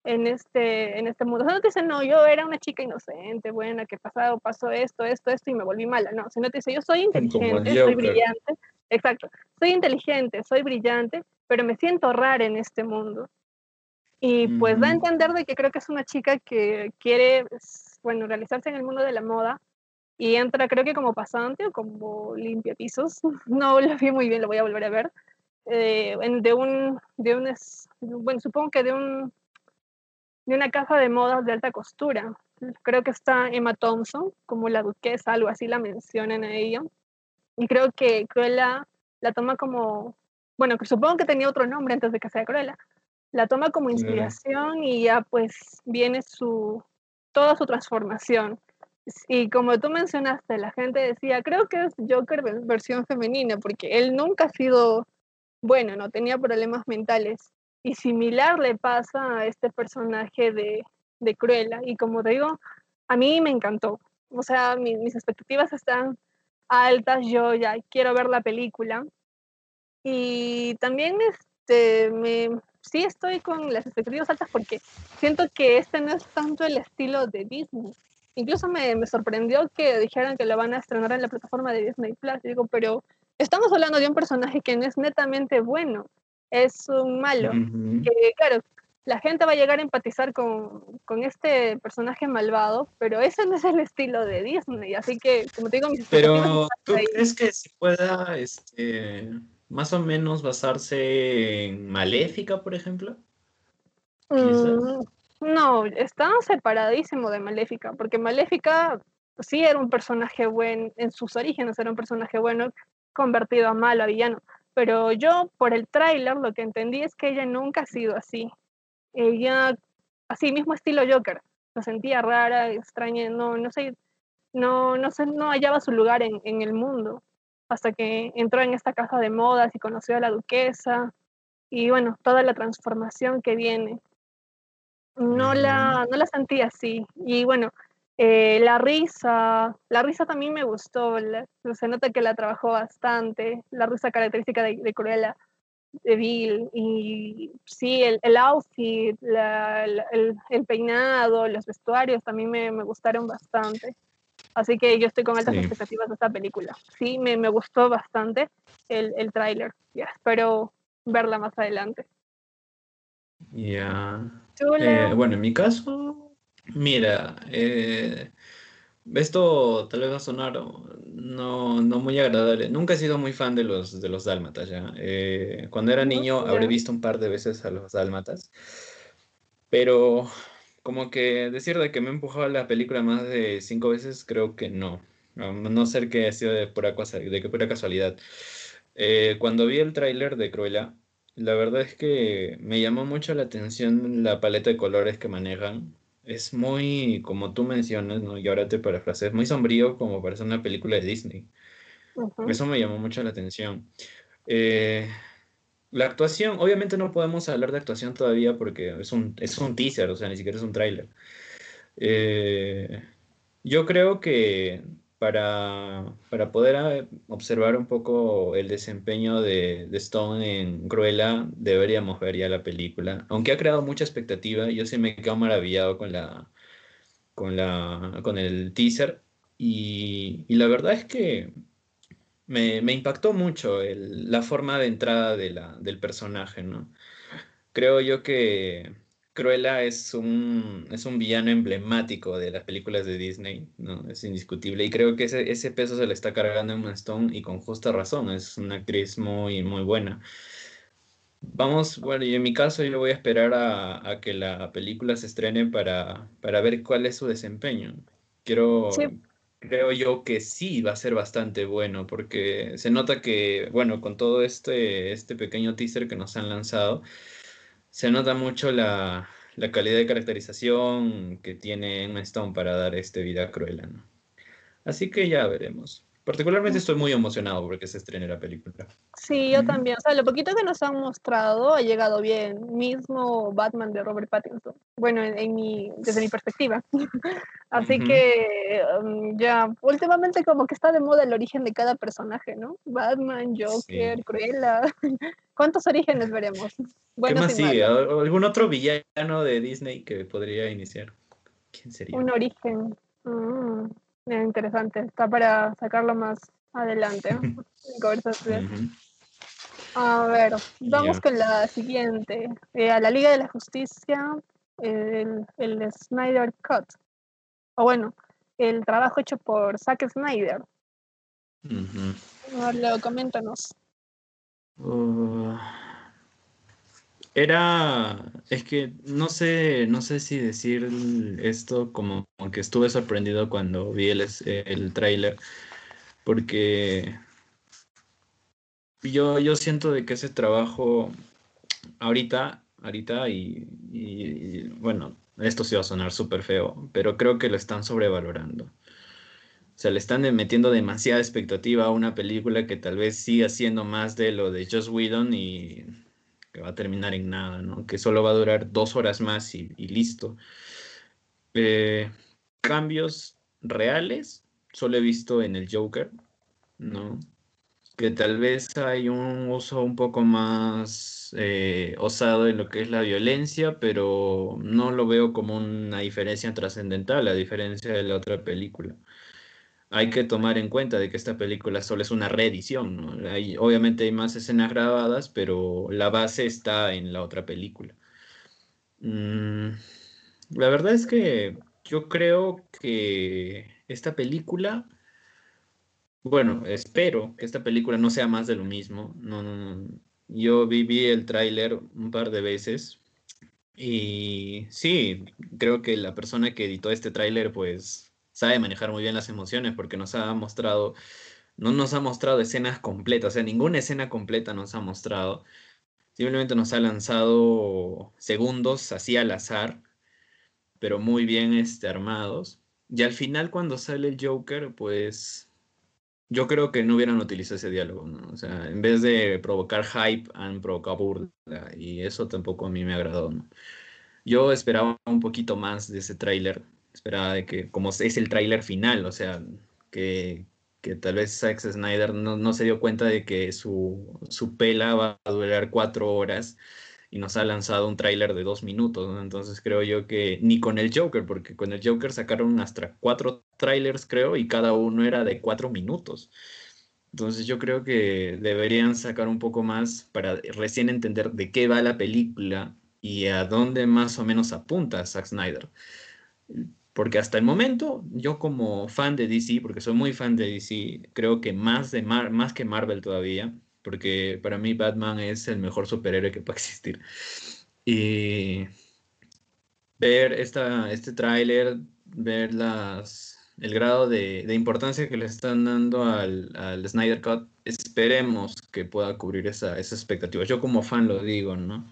en este, en este mundo. no te dicen, no, yo era una chica inocente, buena, que pasado pasó esto, esto, esto y me volví mala. No, sino te dice, yo soy inteligente, soy brillante. Exacto, soy inteligente, soy brillante, pero me siento rara en este mundo. Y pues da a entender de que creo que es una chica que quiere, bueno, realizarse en el mundo de la moda y entra creo que como pasante o como limpia pisos. No lo vi muy bien, lo voy a volver a ver. Eh, de un, de un, bueno, supongo que de un, de una casa de modas de alta costura. Creo que está Emma Thompson, como la duquesa, algo así la mencionan a ella. Y creo que Cruella la toma como, bueno, supongo que tenía otro nombre antes de que sea Cruella, la toma como inspiración y ya pues viene su, toda su transformación. Y como tú mencionaste, la gente decía, creo que es Joker versión femenina, porque él nunca ha sido bueno, no tenía problemas mentales. Y similar le pasa a este personaje de, de Cruella. Y como te digo, a mí me encantó. O sea, mis expectativas están altas, yo ya quiero ver la película. Y también este, me, sí estoy con las expectativas altas porque siento que este no es tanto el estilo de Disney. Incluso me, me sorprendió que dijeran que lo van a estrenar en la plataforma de Disney Plus. Digo, pero estamos hablando de un personaje que no es netamente bueno, es un malo. Que claro, la gente va a llegar a empatizar con, con, este personaje malvado, pero ese no es el estilo de Disney. Así que, como te digo, mis Pero, ¿tú crees que se pueda este, más o menos basarse en Maléfica, por ejemplo? Mm, no, está separadísimo de Maléfica, porque Maléfica sí era un personaje bueno, en sus orígenes era un personaje bueno convertido a malo, a villano. Pero yo, por el tráiler, lo que entendí es que ella nunca ha sido así. Ella, así mismo estilo Joker, se sentía rara, extraña, no, no sé, no, no sé, no hallaba su lugar en, en el mundo hasta que entró en esta casa de modas y conoció a la duquesa y bueno, toda la transformación que viene. No la, no la sentí así. Y bueno, eh, la risa, la risa también me gustó, se nota que la trabajó bastante, la risa característica de, de Cruella, de Bill, y sí, el, el outfit, la, el, el, peinado, los vestuarios también me, me gustaron bastante. Así que yo estoy con altas Sí. expectativas de esta película. Sí, me, me gustó bastante el, el tráiler. Ya espero verla más adelante. Ya. ¿Tú, Eh, bueno, en mi caso, mira, eh, esto tal vez va a sonar no, no muy agradable. Nunca he sido muy fan de los, de los dálmatas, ¿ya? Eh, cuando era niño habré visto un par de veces a los dálmatas, pero como que decir de que me he empujado a la película más de cinco veces, creo que no. A no ser que ha sido de pura, de que pura casualidad. Eh, cuando vi el tráiler de Cruella, la verdad es que me llamó mucho la atención la paleta de colores que manejan. Es muy, como tú mencionas, ¿no? Y ahora te parafraseo, es muy sombrío como para ser una película de Disney. Eso me llamó mucho la atención. Eh, la actuación, obviamente no podemos hablar de actuación todavía porque es un, es un teaser, o sea, ni siquiera es un tráiler. Eh, yo creo que para, para poder eh, observar un poco el desempeño de, de Stone en Cruella, deberíamos ver ya la película. Aunque ha creado mucha expectativa, yo sí me quedo maravillado con la, con la, con el teaser. Y, y la verdad es que me, me impactó mucho el- la forma de entrada de la, del personaje, ¿no? Creo yo que Cruella es un, es un villano emblemático de las películas de Disney, ¿no? Es indiscutible. Y creo que ese, ese peso se le está cargando en Emma Stone y con justa razón. Es una actriz muy, muy buena. Vamos, bueno, y en mi caso yo voy a esperar a, a que la película se estrene para, para ver cuál es su desempeño. Quiero, Sí. creo yo que sí va a ser bastante bueno, porque se nota que, bueno, con todo este, este pequeño teaser que nos han lanzado, se nota mucho la, la calidad de caracterización que tiene Emma Stone para dar este vida ¿no? Así que ya veremos. Particularmente estoy muy emocionado porque se estrene la película. Sí, yo también. O sea, lo poquito que nos han mostrado ha llegado bien. Mismo Batman de Robert Pattinson. Bueno, en, en mi, desde mi perspectiva. Así Ujú. que um, ya, últimamente como que está de moda el origen de cada personaje, ¿no? Batman, Joker, Sí. Cruella. ¿Cuántos orígenes veremos? ¿Qué Buenos más y sigue? malos. ¿Al- ¿Algún otro villano de Disney que podría iniciar? ¿Quién sería? Un origen. Mm, eh, interesante. Está para sacarlo más adelante. en conversación. A ver, vamos con la siguiente. Eh, a la Liga de la Justicia, el, el Snyder Cut. O bueno, el trabajo hecho por Zack Snyder. Ver, Leo, coméntanos. Uh, era, es que no sé, no sé si decir esto como, que estuve sorprendido cuando vi el, el porque yo, yo siento de que ese trabajo ahorita, ahorita y, bueno, esto sí va a sonar súper feo, pero creo que lo están sobrevalorando. O sea, le están metiendo demasiada expectativa a una película que tal vez siga siendo más de lo de Joss Whedon y que va a terminar en nada, ¿no? Que solo va a durar dos horas más y, listo. Eh, cambios reales, solo he visto en el Joker, ¿no? Que tal vez hay un uso un poco más eh, osado en lo que es la violencia, pero no lo veo como una diferencia trascendental, a diferencia de la otra película hay que tomar en cuenta de que esta película solo es una reedición, obviamente hay más escenas grabadas, pero la base está en la otra película. Mm, la verdad es que yo creo que esta película, bueno, espero que esta película no sea más de lo mismo. No, no, no. Yo vi, vi el tráiler un par de veces y sí, creo que la persona que editó este tráiler pues sabe manejar muy bien las emociones porque nos ha mostrado, no nos ha mostrado escenas completas, o sea, ninguna escena completa nos ha mostrado. Simplemente nos ha lanzado segundos así al azar, pero muy bien este, armados. Y al final cuando sale el Joker, pues yo creo que no hubieran utilizado ese diálogo. O sea, en vez de provocar hype, han provocado burla y eso tampoco a mí me agradó, ¿no? Yo esperaba un poquito más de ese tráiler, esperaba de que, como es el tráiler final, o sea, que, que tal vez Zack Snyder no, no se dio cuenta de que su, su pela va a durar cuatro horas y nos ha lanzado un tráiler de dos minutos, entonces creo yo que ni con el Joker, porque con el Joker sacaron hasta cuatro trailers creo y cada uno era de cuatro minutos. Entonces yo creo que deberían sacar un poco más para recién entender de qué va la película y a dónde más o menos apunta Zack Snyder. Porque hasta el momento, yo como fan de DC, porque soy muy fan de DC, creo que más, de más que Marvel todavía, porque para mí Batman es el mejor superhéroe que puede existir. Y ver esta, este tráiler, ver las, el grado de, de, importancia que le están dando al, al, Snyder Cut, esperemos que pueda cubrir esa, esa expectativa. Yo como fan lo digo, ¿no?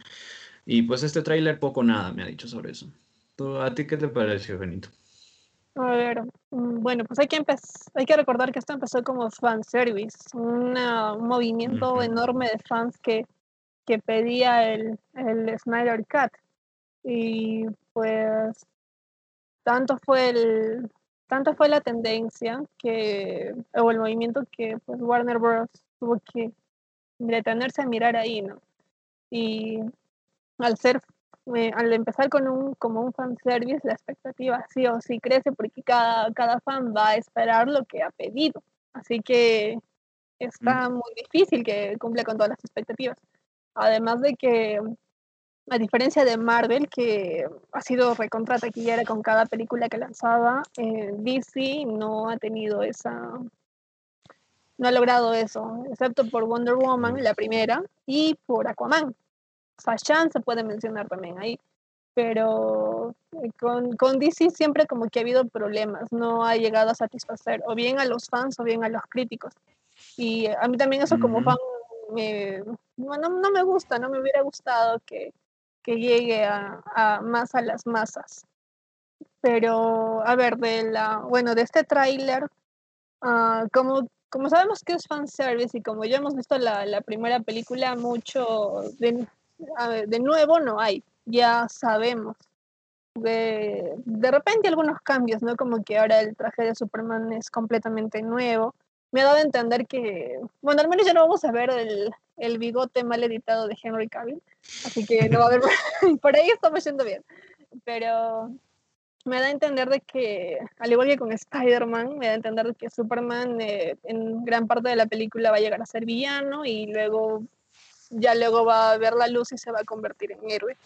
Y pues este tráiler poco nada me ha dicho sobre eso. ¿A ti qué te pareció, Benito? A ver, mm, bueno, pues hay que, hay que recordar que esto empezó como fanservice, una, un movimiento enorme de fans que, que pedía el, el Snyder Cut. Y pues tanto fue el tanto fue la tendencia que o el movimiento que pues Warner Bros tuvo que detenerse a mirar ahí, ¿no? Y al ser al empezar con un, como un fanservice, la expectativa sí o sí crece porque cada, cada fan va a esperar lo que ha pedido. Así que está muy difícil que cumpla con todas las expectativas. Además de que, a diferencia de Marvel, que ha sido recontra taquillera con cada película que lanzaba, eh, DC no ha tenido esa. No ha logrado eso, excepto por Wonder Woman, la primera, y por Aquaman Fashion se puede mencionar también ahí, pero eh, con, con, DC siempre como que ha habido problemas, no ha llegado a satisfacer o bien a los fans o bien a los críticos. Y a mí también eso como fan me, no, no, me gusta, no me hubiera gustado que, que llegue a, a, más a las masas. Pero, a ver, de la, bueno, de este tráiler, uh, como, como sabemos que es fanservice y como ya hemos visto la, la primera película, mucho de, de nuevo no hay, ya sabemos. De, de repente algunos cambios, ¿no? Como que ahora el traje de Superman es completamente nuevo. Me ha dado a entender que, bueno, al menos ya no vamos a ver el, el bigote mal editado de Henry Cavill, así que no va a haber, por ahí estamos yendo bien. Pero me da a entender de que, al igual que con Spider-Man, me da a entender de que Superman eh, en gran parte de la película va a llegar a ser villano y luego ya luego va a ver la luz y se va a convertir en héroe.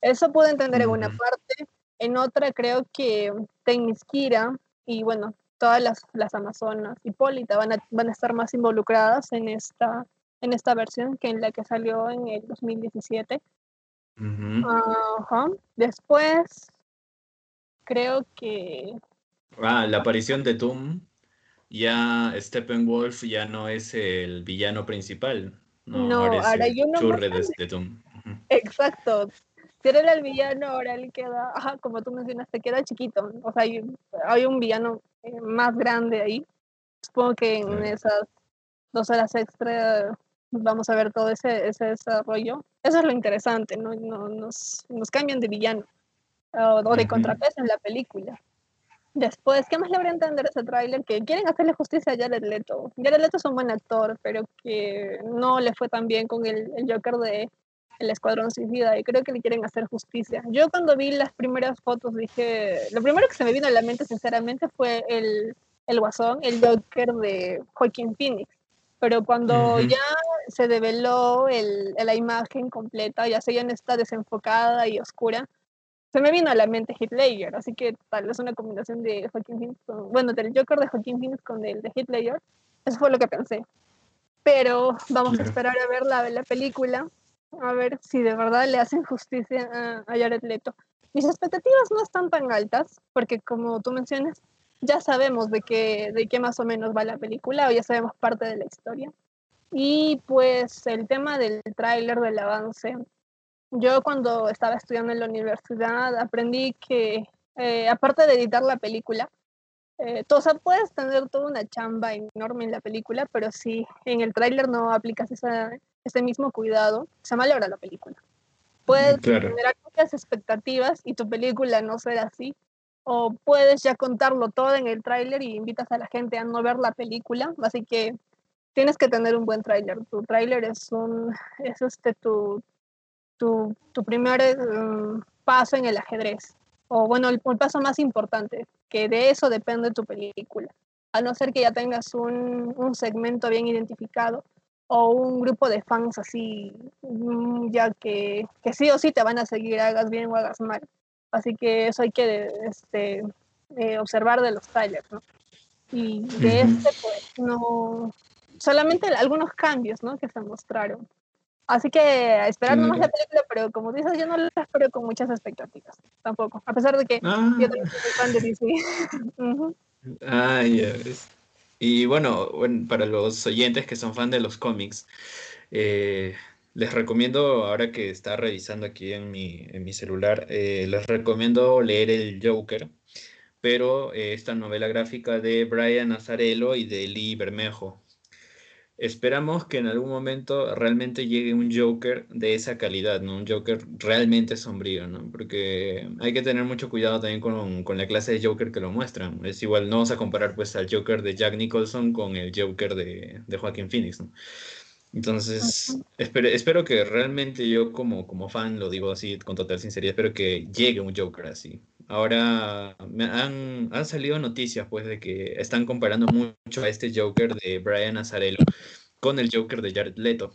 Eso puedo entender en una parte. En otra creo que Temisquira y bueno, todas las, las Amazonas, Hipólita van a, van a estar más involucradas en esta, en esta versión que en la que salió en el 2017. Después, creo que... Ah, la aparición de Doom, ya Steppenwolf ya no es el villano principal. No, ahora, yo no churre de, Doom. Exacto. Si era el villano, ahora él queda, ajá, como tú mencionaste, queda chiquito. O sea, hay, un villano eh, más grande ahí. Supongo que en esas dos horas extra vamos a ver todo ese, ese desarrollo. Eso es lo interesante, ¿no? no nos, nos cambian de villano o, de contrapeso en la película. Después, ¿qué más le habría entender ese tráiler? Que quieren hacerle justicia a Jared Leto. Jared Leto es un buen actor, pero que no le fue tan bien con el, el Joker de El Escuadrón Suicida y creo que le quieren hacer justicia. Yo cuando vi las primeras fotos dije, lo primero que se me vino a la mente sinceramente fue el, el Guasón, el Joker de Joaquin Phoenix. Pero cuando ya se develó el, la imagen completa, ya se ya está desenfocada y oscura, se me vino a la mente Heath Ledger, así que tal vez una combinación de Joaquin Phoenix con, bueno, del Joker de Joaquin Phoenix con el de Heath Ledger, eso fue lo que pensé. Pero vamos a esperar a ver la, la película, a ver si de verdad le hacen justicia a, a Jared Leto. Mis expectativas no están tan altas, porque como tú mencionas, ya sabemos de qué, de qué más o menos va la película, o ya sabemos parte de la historia. Y pues el tema del tráiler, del avance, yo cuando estaba estudiando en la universidad aprendí que, eh, aparte de editar la película, eh, o sea, puedes tener toda una chamba enorme en la película, pero si en el tráiler no aplicas ese mismo cuidado, se malogra la película. Puedes generar muchas expectativas y tu película no será así, o puedes ya contarlo todo en el tráiler y invitas a la gente a no ver la película, así que tienes que tener un buen tráiler. Tu tráiler es un es este tu tu, tu primer eh, paso en el ajedrez. O bueno, el, paso más importante, que de eso depende tu película. A no ser que ya tengas un, un segmento bien identificado o un grupo de fans así, mm, ya que, que sí o sí te van a seguir, hagas bien o hagas mal. Así que eso hay que este, eh, observar de los trailers, ¿no? Y de este, pues, no, solamente algunos cambios, ¿no? Que se mostraron. Así que esperar nomás la película, pero como dices, yo no la espero con muchas expectativas, tampoco. A pesar de que ah. yo también soy fan de DC. Ah, ya ves. Y bueno, bueno, para los oyentes que son fan de los cómics, eh, les recomiendo, ahora que está revisando aquí en mi, en mi celular, eh, les recomiendo leer El Joker, pero eh, esta novela gráfica de Brian Azarello y de Lee Bermejo. Esperamos que en algún momento realmente llegue un Joker de esa calidad, ¿no? Un Joker realmente sombrío, ¿no? Porque hay que tener mucho cuidado también con, con la clase de Joker que lo muestran. Es igual, no vamos a comparar pues al Joker de Jack Nicholson con el Joker de, de Joaquín Phoenix, ¿no? Entonces, espero, espero, que realmente yo como, como fan, lo digo así con total sinceridad, espero que llegue un Joker así. Ahora me han, han salido noticias pues de que están comparando mucho a este Joker de Brian Azarello con el Joker de Jared Leto.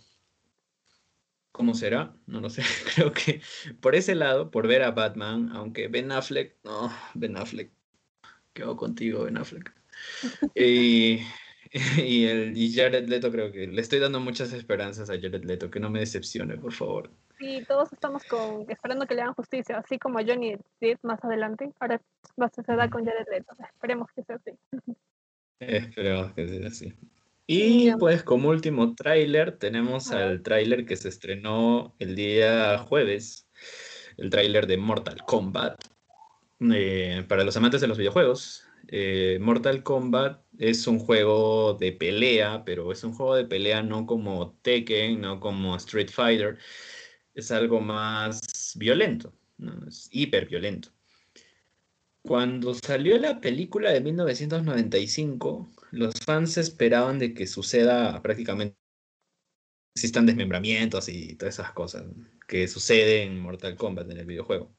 ¿Cómo será? No lo sé. Creo que por ese lado, por ver a Batman, aunque Ben Affleck, no, Ben Affleck, ¿qué hago contigo, Ben Affleck? y y, el, y Jared Leto creo que le estoy dando muchas esperanzas a Jared Leto, que no me decepcione, por favor. Sí, todos estamos con, esperando que le hagan justicia, así como Johnny Depp más adelante. Ahora va a suceder con Jared Leto. Esperemos que sea así. Esperemos que sea así. Y pues como último tráiler tenemos al tráiler que se estrenó el día jueves, el tráiler de Mortal Kombat. Eh, para los amantes de los videojuegos, eh, Mortal Kombat es un juego de pelea, pero es un juego de pelea no como Tekken, no como Street Fighter. Es algo más violento, es hiper violento. Cuando salió la película de 1995, los fans esperaban de que suceda prácticamente existan desmembramientos y todas esas cosas que suceden en Mortal Kombat en el videojuego.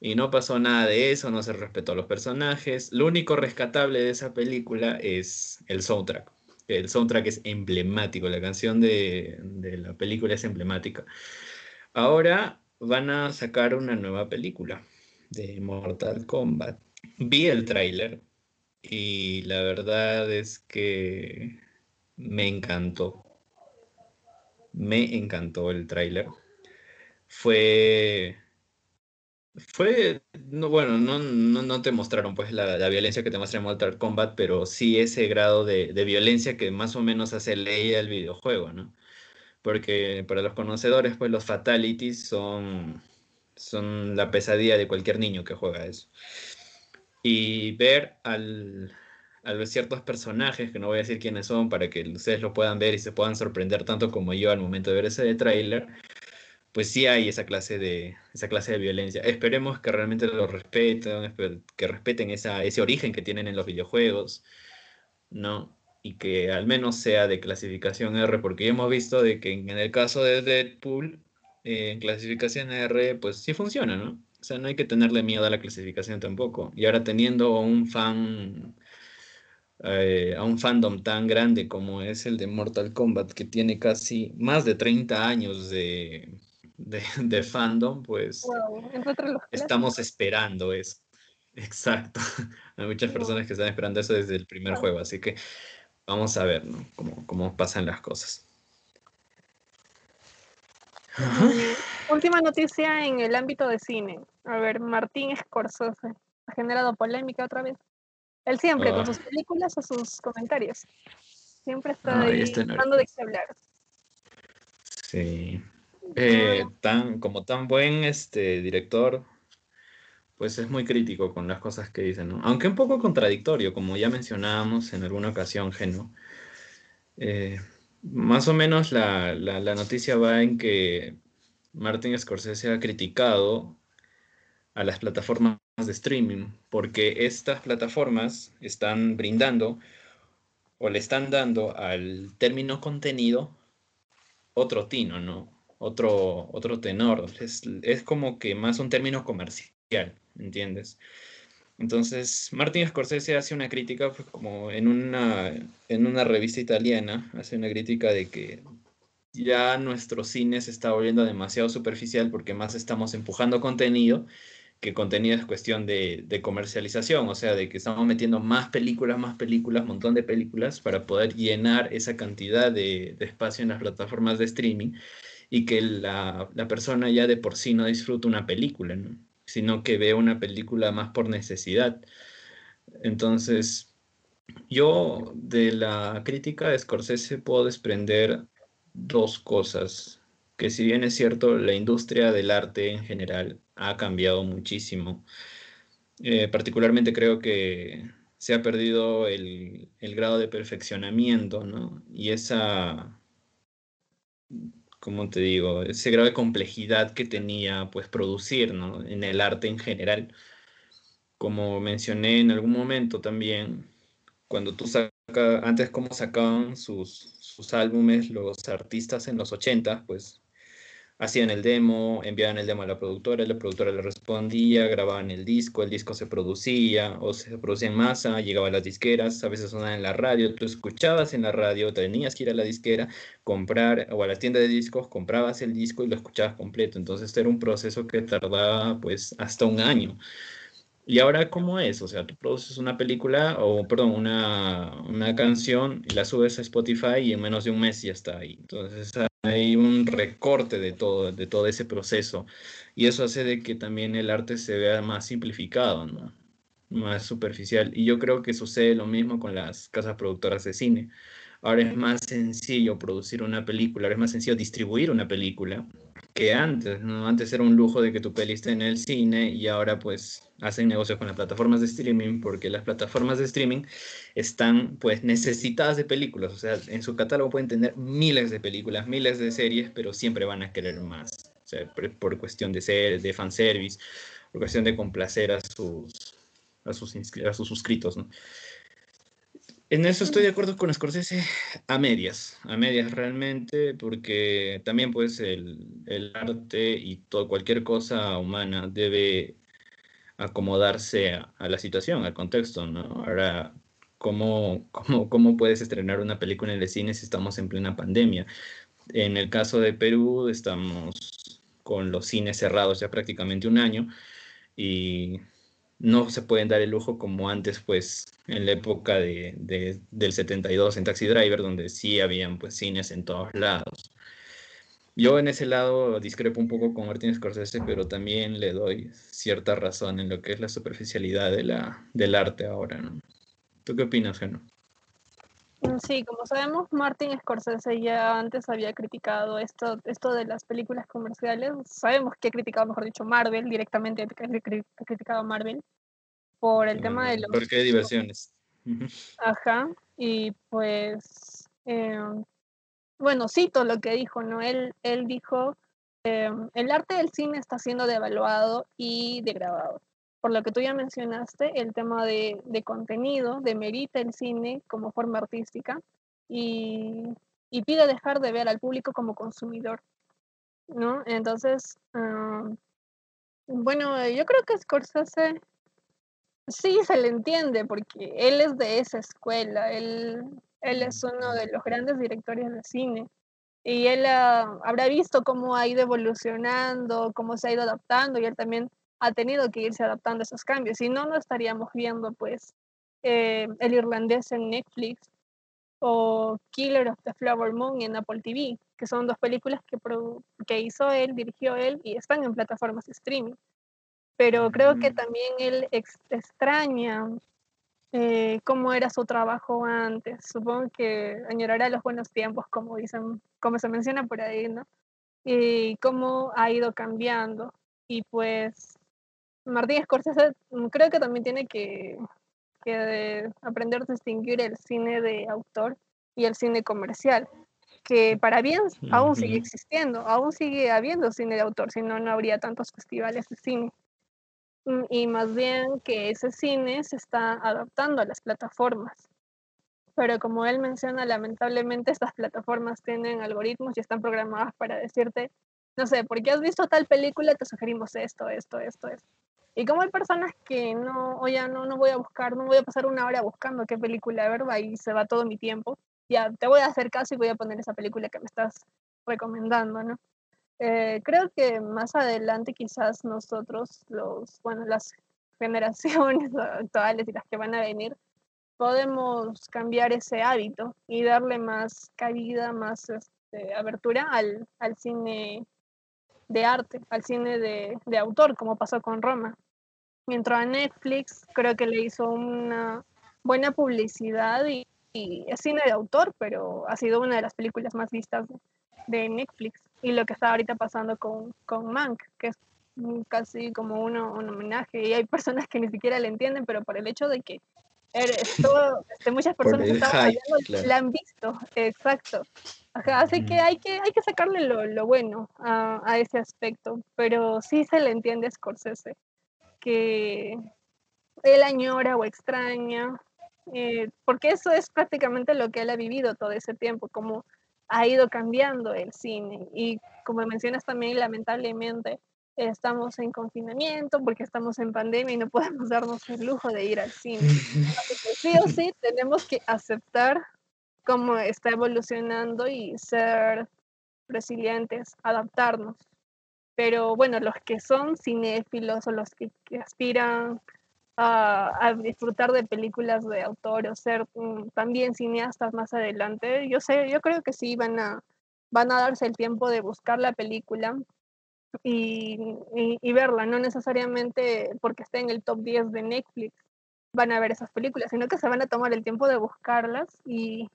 Y no pasó nada de eso, no se respetó a los personajes. Lo único rescatable de esa película es el soundtrack. El soundtrack es emblemático, la canción de, la película es emblemática. Ahora van a sacar una nueva película de Mortal Kombat. Vi el tráiler y la verdad es que me encantó. Me encantó el tráiler. Fue fue, no, bueno, no, no, te mostraron pues la, violencia que te muestra en Mortal Kombat, pero sí ese grado de, violencia que más o menos hace ley al videojuego, ¿no? Porque para los conocedores, pues los fatalities son, son la pesadilla de cualquier niño que juega eso. Y ver al, a ciertos personajes, que no voy a decir quiénes son, para que ustedes lo puedan ver y se puedan sorprender tanto como yo al momento de ver ese tráiler, pues sí hay esa clase de, esa clase de violencia. Esperemos que realmente lo respeten, que respeten esa, ese origen que tienen en los videojuegos, ¿no? Y que al menos sea de clasificación R, porque ya hemos visto de que en el caso de Deadpool, eh, en clasificación R, pues sí funciona, ¿no? O sea, no hay que tenerle miedo a la clasificación tampoco. Y ahora teniendo un fan, eh, a un fandom tan grande como es el de Mortal Kombat, que tiene casi más de 30 años de, de, fandom, pues estamos esperando eso. Exacto. Hay muchas personas que están esperando eso desde el primer juego, así que vamos a ver ¿no? cómo, cómo pasan las cosas. Última noticia en el ámbito de cine. A ver, Martín Scorsese ha generado polémica otra vez. Él siempre, con ah. sus películas o sus comentarios. Siempre está ahí dando de qué hablar. Sí. Eh, tan, como tan buen este, director, pues es muy crítico con las cosas que dice, ¿no? Aunque un poco contradictorio, como ya mencionábamos en alguna ocasión, Geno. Eh, más o menos la, la, noticia va en que Martin Scorsese ha criticado a las plataformas de streaming, porque estas plataformas están brindando o le están dando al término contenido otro tino, ¿no? otro, otro tenor. Es, es como que más un término comercial, ¿entiendes? Entonces, Martin Scorsese hace una crítica, pues, como en una, en una revista italiana, hace una crítica de que ya nuestro cine se está volviendo demasiado superficial porque más estamos empujando contenido que contenido es cuestión de, comercialización, o sea, de que estamos metiendo más películas, más películas, montón de películas para poder llenar esa cantidad de, espacio en las plataformas de streaming y que la, persona ya de por sí no disfruta una película, sino que ve una película más por necesidad. Entonces, yo de la crítica de Scorsese puedo desprender dos cosas, que si bien es cierto, la industria del arte en general ha cambiado muchísimo. Eh, particularmente creo que se ha perdido el, grado de perfeccionamiento, ¿no? Y esa, ¿cómo te digo? Ese grado de complejidad que tenía, pues, producir, ¿no? En el arte en general. Como mencioné en algún momento también, cuando tú sacas, antes cómo sacaban sus, sus álbumes los artistas en los 80, pues hacían el demo, enviaban el demo a la productora, la productora le respondía, grababan el disco, el disco se producía o se producía en masa, llegaba a las disqueras, a veces sonaba en la radio, tú escuchabas en la radio, tenías que ir a la disquera, comprar o a la tienda de discos, comprabas el disco y lo escuchabas completo. Entonces era un proceso que tardaba pues hasta un año. ¿Y ahora cómo es? O sea, tú produces una película o, perdón, una, una canción y la subes a Spotify y en menos de un mes ya está ahí. Entonces hay un recorte de todo, de todo ese proceso. Y eso hace de que también el arte se vea más simplificado. Más superficial. Y yo creo que sucede lo mismo con las casas productoras de cine. Ahora es más sencillo producir una película, ahora es más sencillo distribuir una película que antes, ¿no? Antes era un lujo de que tu peli esté en el cine y ahora pues hacen negocios con las plataformas de streaming porque las plataformas de streaming están pues necesitadas de películas, o sea, en su catálogo pueden tener miles de películas, miles de series, pero siempre van a querer más, o sea, por, cuestión de ser, de fanservice, por cuestión de complacer a sus, a sus, a sus suscritos, ¿no? En eso estoy de acuerdo con Scorsese a medias, a medias realmente, porque también pues el, arte y todo, cualquier cosa humana debe acomodarse a, la situación, al contexto, ¿no? Ahora, ¿cómo, cómo, cómo puedes estrenar una película en el cine si estamos en plena pandemia? En el caso de Perú estamos con los cines cerrados ya prácticamente un año y no se pueden dar el lujo como antes, pues, en la época de, del 72 en Taxi Driver, donde sí habían, pues, cines en todos lados. Yo en ese lado discrepo un poco con Martin Scorsese, pero también le doy cierta razón en lo que es la superficialidad de la, del arte ahora, ¿no? ¿Tú qué opinas, Geno? Mm, sí, como sabemos, Martin Scorsese ya antes había criticado esto, esto de las películas comerciales. Sabemos que ha criticado, mejor dicho, Marvel, directamente ha criticado a Marvel por el tema de los... ¿Por qué diversiones? Ajá, y pues, eh, bueno, cito lo que dijo, ¿no? Él, él dijo, eh, el arte del cine está siendo devaluado y degradado por lo que tú ya mencionaste, el tema de, de contenido, demerita el cine como forma artística y, y, pide dejar de ver al público como consumidor, ¿no? Entonces, ah, bueno, yo creo que Scorsese sí se le entiende porque él es de esa escuela, él, él es uno de los grandes directores de cine y él ah, habrá visto cómo ha ido evolucionando, cómo se ha ido adaptando y él también ha tenido que irse adaptando a esos cambios. Si no, no estaríamos viendo pues eh, El Irlandés en Netflix o Killer of the Flower Moon en Apple TV, que son dos películas que, que hizo él, dirigió él y están en plataformas de streaming. Pero creo que también él extraña eh, cómo era su trabajo antes. Supongo que añorará los buenos tiempos, como dicen, como se menciona por ahí, ¿no? Y cómo ha ido cambiando. Y pues Martín Scorsese mm, creo que también tiene que, aprender a distinguir el cine de autor y el cine comercial, que para bien aún sigue existiendo, aún sigue habiendo cine de autor, si no, no habría tantos festivales de cine. Mm, y más bien que ese cine se está adaptando a las plataformas. Pero como él menciona, lamentablemente estas plataformas tienen algoritmos y están programadas para decirte no sé, porque has visto tal película, te sugerimos esto, esto, esto, esto. Y como hay personas que no, o ya no, no voy a buscar, no voy a pasar una hora buscando qué película ver, ahí se va todo mi tiempo. Ya te voy a hacer caso y voy a poner esa película que me estás recomendando, ¿no? Eh, creo que más adelante quizás nosotros, los, bueno, las generaciones actuales y las que van a venir, podemos cambiar ese hábito y darle más cabida, más este, abertura al, al, cine de arte, al cine de, de, autor, como pasó con Roma. Mientras a Netflix creo que le hizo una buena publicidad y, y, es cine de autor, pero ha sido una de las películas más vistas de, Netflix. Y lo que está ahorita pasando con, con Mank, que es casi como uno, un homenaje, y hay personas que ni siquiera le entienden, pero por el hecho de que todo, este, muchas personas la han visto, exacto. así que hay que, hay que sacarle lo, lo bueno a, a, ese aspecto, pero sí se le entiende a Scorsese que él añora o extraña, eh, porque eso es prácticamente lo que él ha vivido todo ese tiempo, como ha ido cambiando el cine y como mencionas también lamentablemente estamos en confinamiento, porque estamos en pandemia y no podemos darnos el lujo de ir al cine. sí o sí tenemos que aceptar cómo está evolucionando y ser resilientes, adaptarnos. Pero bueno, los que son cinéfilos o los que, aspiran a, disfrutar de películas de autor o ser mm, también cineastas más adelante, yo sé, yo creo que sí van a, van a darse el tiempo de buscar la película y, verla, no necesariamente porque esté en el top 10 de Netflix van a ver esas películas, sino que se van a tomar el tiempo de buscarlas y,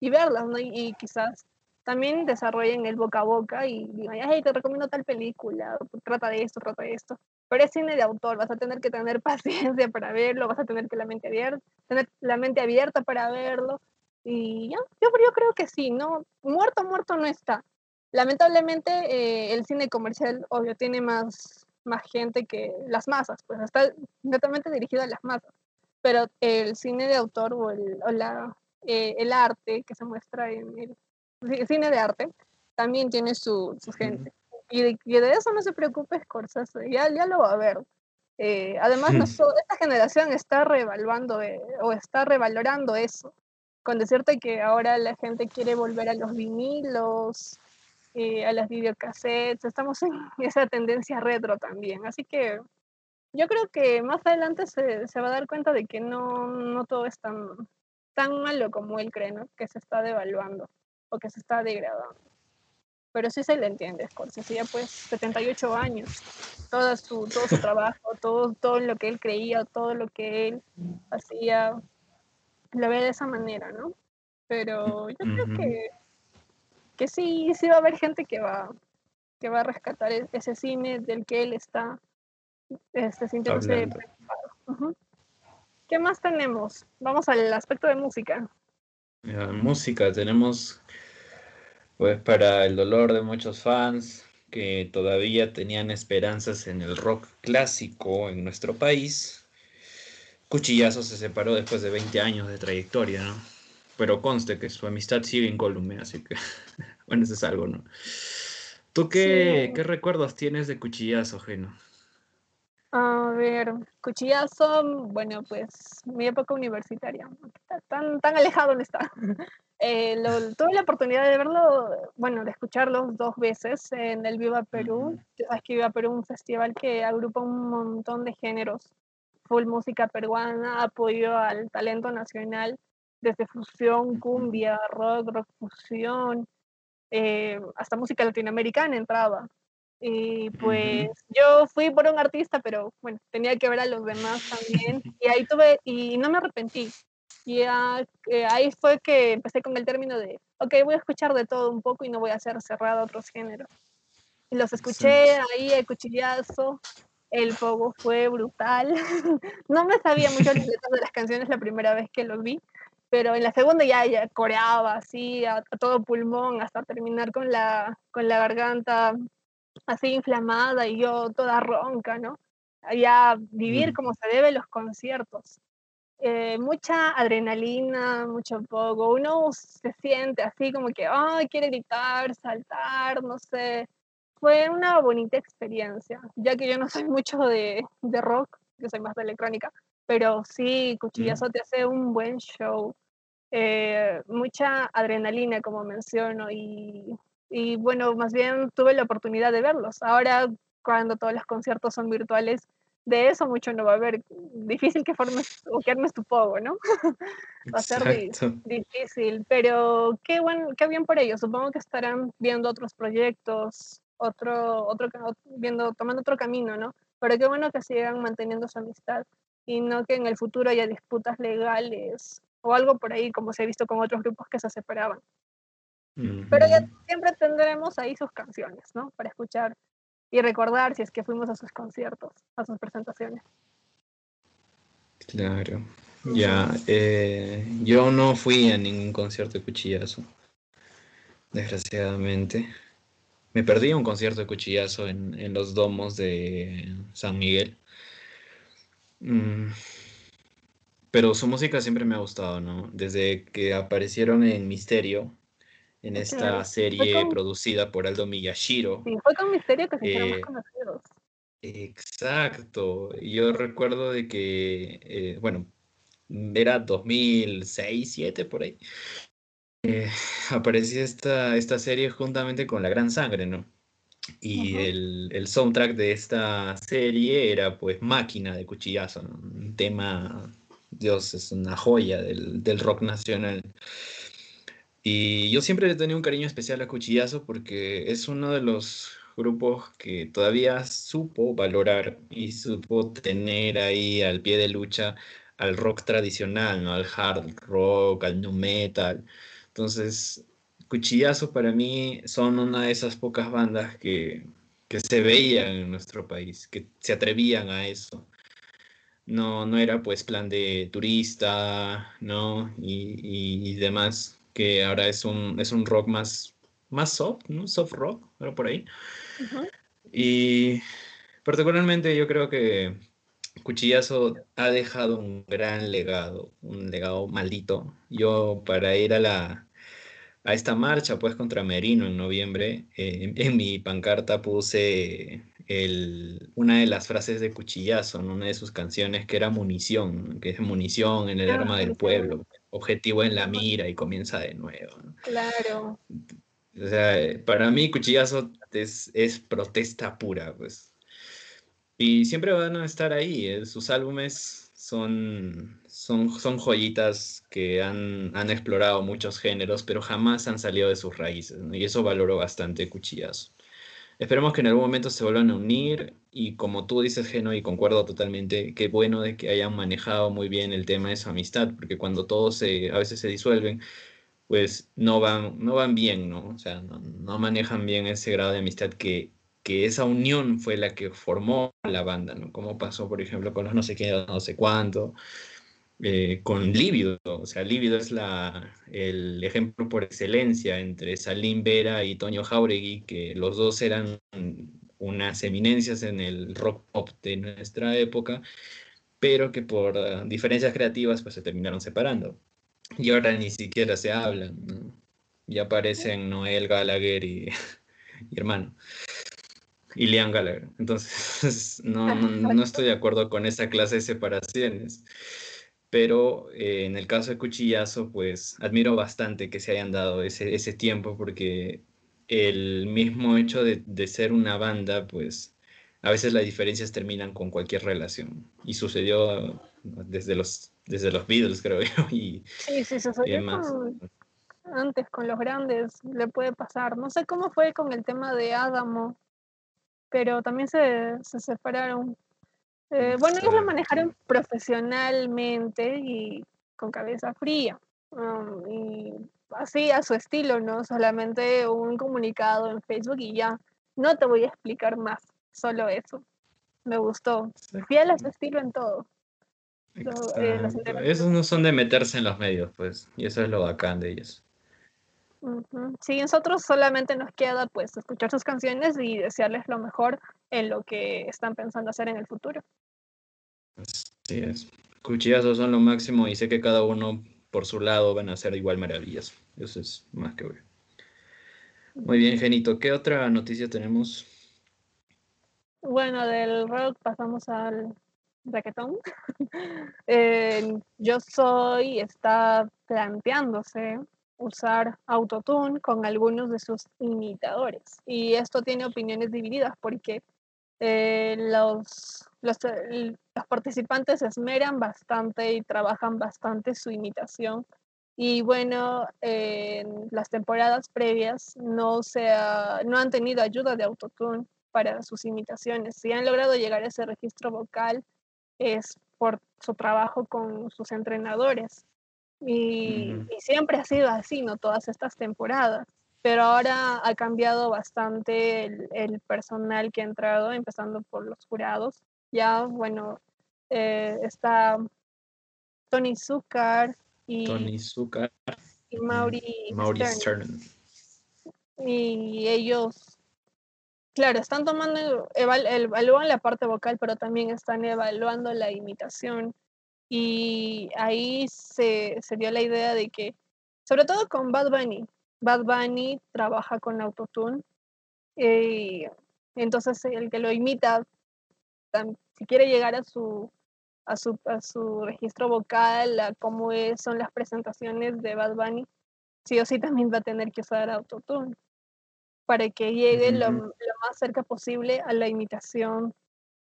verlas, ¿no? Y, quizás también desarrollen el boca a boca y digan, hey, te recomiendo tal película, trata de esto, trata de esto. Pero es cine de autor, vas a tener que tener paciencia para verlo, vas a tener que la mente abierta, tener la mente abierta para verlo. Y ya, yo, yo creo que sí, ¿no? Muerto, muerto no está. Lamentablemente, eh, el cine comercial, obvio, tiene más, más gente que las masas, pues está netamente dirigido a las masas. Pero el cine de autor o el, la, eh, el arte que se muestra en el, cine de arte también tiene su, su gente. Y de, de, eso no se preocupe Scorsese, ya, ya lo va a ver. Eh, además, esta generación está revaluando o está revalorando eso, con decirte que ahora la gente quiere volver a los vinilos, eh, a las videocassettes, estamos en esa tendencia retro también, así que yo creo que más adelante se, se va a dar cuenta de que no, no todo es tan, tan malo como él cree, ¿no? que se está devaluando o que se está degradando. Pero sí se le entiende, Scorsese, ya pues 78 años, todo su, todo su trabajo, todo, todo lo que él creía, todo lo que él hacía, lo ve de esa manera, ¿no? Pero yo creo que que sí, sí va a haber gente que va, que va a rescatar e-, ese cine del que él está este, sintiéndose preocupado. ¿Qué más tenemos? Vamos al aspecto de música. Música, tenemos pues para el dolor de muchos fans que todavía tenían esperanzas en el rock clásico en nuestro país. Cuchillazo se separó después de 20 años de trayectoria, ¿no? pero conste que su amistad sigue incólume, así que, bueno, eso es algo, ¿no? ¿Tú qué, qué recuerdos tienes de Cuchillazo, Geno? A ver, Cuchillazo, bueno, pues mi época universitaria, tan, tan alejado no está. Eh, tuve la oportunidad de verlo, bueno, de escucharlo dos veces en el Viva Perú. Uh que Viva Perú un festival que agrupa un montón de géneros, full música peruana, apoyo al talento nacional desde fusión, cumbia, rock, rock fusión, eh, hasta música latinoamericana entraba. Y pues yo fui por un artista, pero bueno, tenía que ver a los demás también. Y ahí tuve, y no me arrepentí. Y eh, ahí fue que empecé con el término de, ok, voy a escuchar de todo un poco y no voy a ser cerrado a otros géneros. Y los escuché ahí, el cuchillazo, el pogo fue brutal. no me sabía mucho las letras de las canciones la primera vez que los vi, pero en la segunda ya, ya coreaba así a, todo pulmón hasta terminar con la, con la garganta así inflamada y yo toda ronca, ¿no? Ya vivir como se debe los conciertos. Eh, mucha adrenalina, mucho poco. Uno se siente así como que, ay, quiere gritar, saltar, no sé. fue una bonita experiencia, ya que yo no soy mucho de, de rock, yo soy más de electrónica, pero sí, Cuchillazo te hace un buen show, eh, mucha adrenalina, como menciono, y, y bueno, más bien tuve la oportunidad de verlos. Ahora, cuando todos los conciertos son virtuales, de eso mucho no va a haber. Difícil que formes o que armes tu pogo, ¿no? va a ser difícil, pero qué, bueno, qué bien por ellos. Supongo que estarán viendo otros proyectos, otro, otro, viendo, tomando otro camino, ¿no? Pero qué bueno que sigan manteniendo su amistad y no que en el futuro haya disputas legales o algo por ahí, como se ha visto con otros grupos que se separaban. Pero ya siempre tendremos ahí sus canciones, ¿no? Para escuchar y recordar si es que fuimos a sus conciertos, a sus presentaciones. Claro. Ya, eh, yo no fui a ningún concierto de cuchillazo, desgraciadamente. Me perdí un concierto de cuchillazo en, los domos de San Miguel. Mm, pero su música siempre me ha gustado, ¿no? Desde que aparecieron en Misterio, en esta serie producida por Aldo Miyashiro. Sí, fue con Misterio que se hicieron más eh, conocidos. Exacto. Yo recuerdo de que, eh, bueno, era 2006, 2007 por ahí. Eh, aparecía esta, esta serie juntamente con La Gran Sangre, ¿no? Y el, el, soundtrack de esta serie era pues Máquina de Cuchillazo, ¿no? un tema, Dios, es una joya del, del rock nacional. Y yo siempre le tenía un cariño especial a Cuchillazo porque es uno de los grupos que todavía supo valorar y supo tener ahí al pie de lucha al rock tradicional, ¿no? Al hard rock, al nu metal. Entonces, Cuchillazo para mí son una de esas pocas bandas que, que se veían en nuestro país, que se atrevían a eso. No, no era pues plan de turista, ¿no? Y, y demás que ahora es un, es un rock más, más soft, ¿no? Soft rock, pero por ahí. Y particularmente yo creo que Cuchillazo ha dejado un gran legado, un legado maldito. Yo para ir a la a esta marcha pues contra Merino en noviembre, eh, en, mi pancarta puse el, una de las frases de Cuchillazo, en una de sus canciones que era munición, que es munición en el ah, arma del pueblo objetivo en la mira y comienza de nuevo. Claro. O sea, para mí Cuchillazo es, es, protesta pura, pues. Y siempre van a estar ahí. Eh, sus álbumes son, son, son joyitas que han, han, explorado muchos géneros, pero jamás han salido de sus raíces. Y eso valoro bastante Cuchillazo. Esperemos que en algún momento se vuelvan a unir y como tú dices, Geno, y concuerdo totalmente, qué bueno de que hayan manejado muy bien el tema de su amistad, porque cuando todos se, a veces se disuelven, pues no van, no van bien, ¿no? O sea, no, manejan bien ese grado de amistad que, que esa unión fue la que formó la banda, ¿no? Como pasó, por ejemplo, con los no sé qué, no sé cuánto, eh, con Lívido. O sea, Lívido es la, el ejemplo por excelencia entre Salim Vera y Toño Jauregui, que los dos eran unas eminencias en el rock pop de nuestra época, pero que por uh, diferencias creativas pues se terminaron separando. Y ahora ni siquiera se hablan, Ya aparecen Noel Gallagher y, y hermano. Y Liam Gallagher. Entonces, no, no, no estoy de acuerdo con esa clase de separaciones pero eh, en el caso de Cuchillazo, pues admiro bastante que se hayan dado ese, ese tiempo porque el mismo hecho de, de, ser una banda, pues a veces las diferencias terminan con cualquier relación. Y sucedió desde los, desde los Beatles, creo yo. Y, sí, sí, sucedió antes con los grandes, le puede pasar. No sé cómo fue con el tema de Adamo, pero también se, se separaron eh, bueno, ellos lo manejaron profesionalmente y con cabeza fría. Um, y así a su estilo, ¿no? Solamente un comunicado en Facebook y ya. No te voy a explicar más, solo eso. Me gustó. Fiel a su estilo en todo. Eh, Esos no son de meterse en los medios, pues, y eso es lo bacán de ellos. Sí, nosotros solamente nos queda pues escuchar sus canciones y desearles lo mejor en lo que están pensando hacer en el futuro. Así es. Cuchillazos son lo máximo y sé que cada uno por su lado van a hacer igual maravillas. Eso es más que obvio. Muy bien, Genito. ¿Qué otra noticia tenemos? Bueno, del rock pasamos al raquetón. Yo soy está planteándose usar autotune con algunos de sus imitadores. Y esto tiene opiniones divididas porque eh, los, los, los, participantes esmeran bastante y trabajan bastante su imitación. Y bueno, en las temporadas previas no, se no han tenido ayuda de autotune para sus imitaciones. Si han logrado llegar a ese registro vocal es por su trabajo con sus entrenadores. Y, siempre ha sido así, ¿no? Todas estas temporadas. Pero ahora ha cambiado bastante el, personal que ha entrado, empezando por los jurados. Ya, bueno, eh, está Tony Zucker y, Tony Zucker y Mauri, Stern. Y ellos Claro, están tomando, evalúan la parte vocal, pero también están evaluando la imitación. Y ahí se, dio la idea de que, sobre todo con Bad Bunny, Bad Bunny trabaja con autotune. Y entonces el que lo imita, si quiere llegar a su, a su, a su registro vocal, a cómo son las presentaciones de Bad Bunny, sí o sí también va a tener que usar autotune para que llegue lo, más cerca posible a la imitación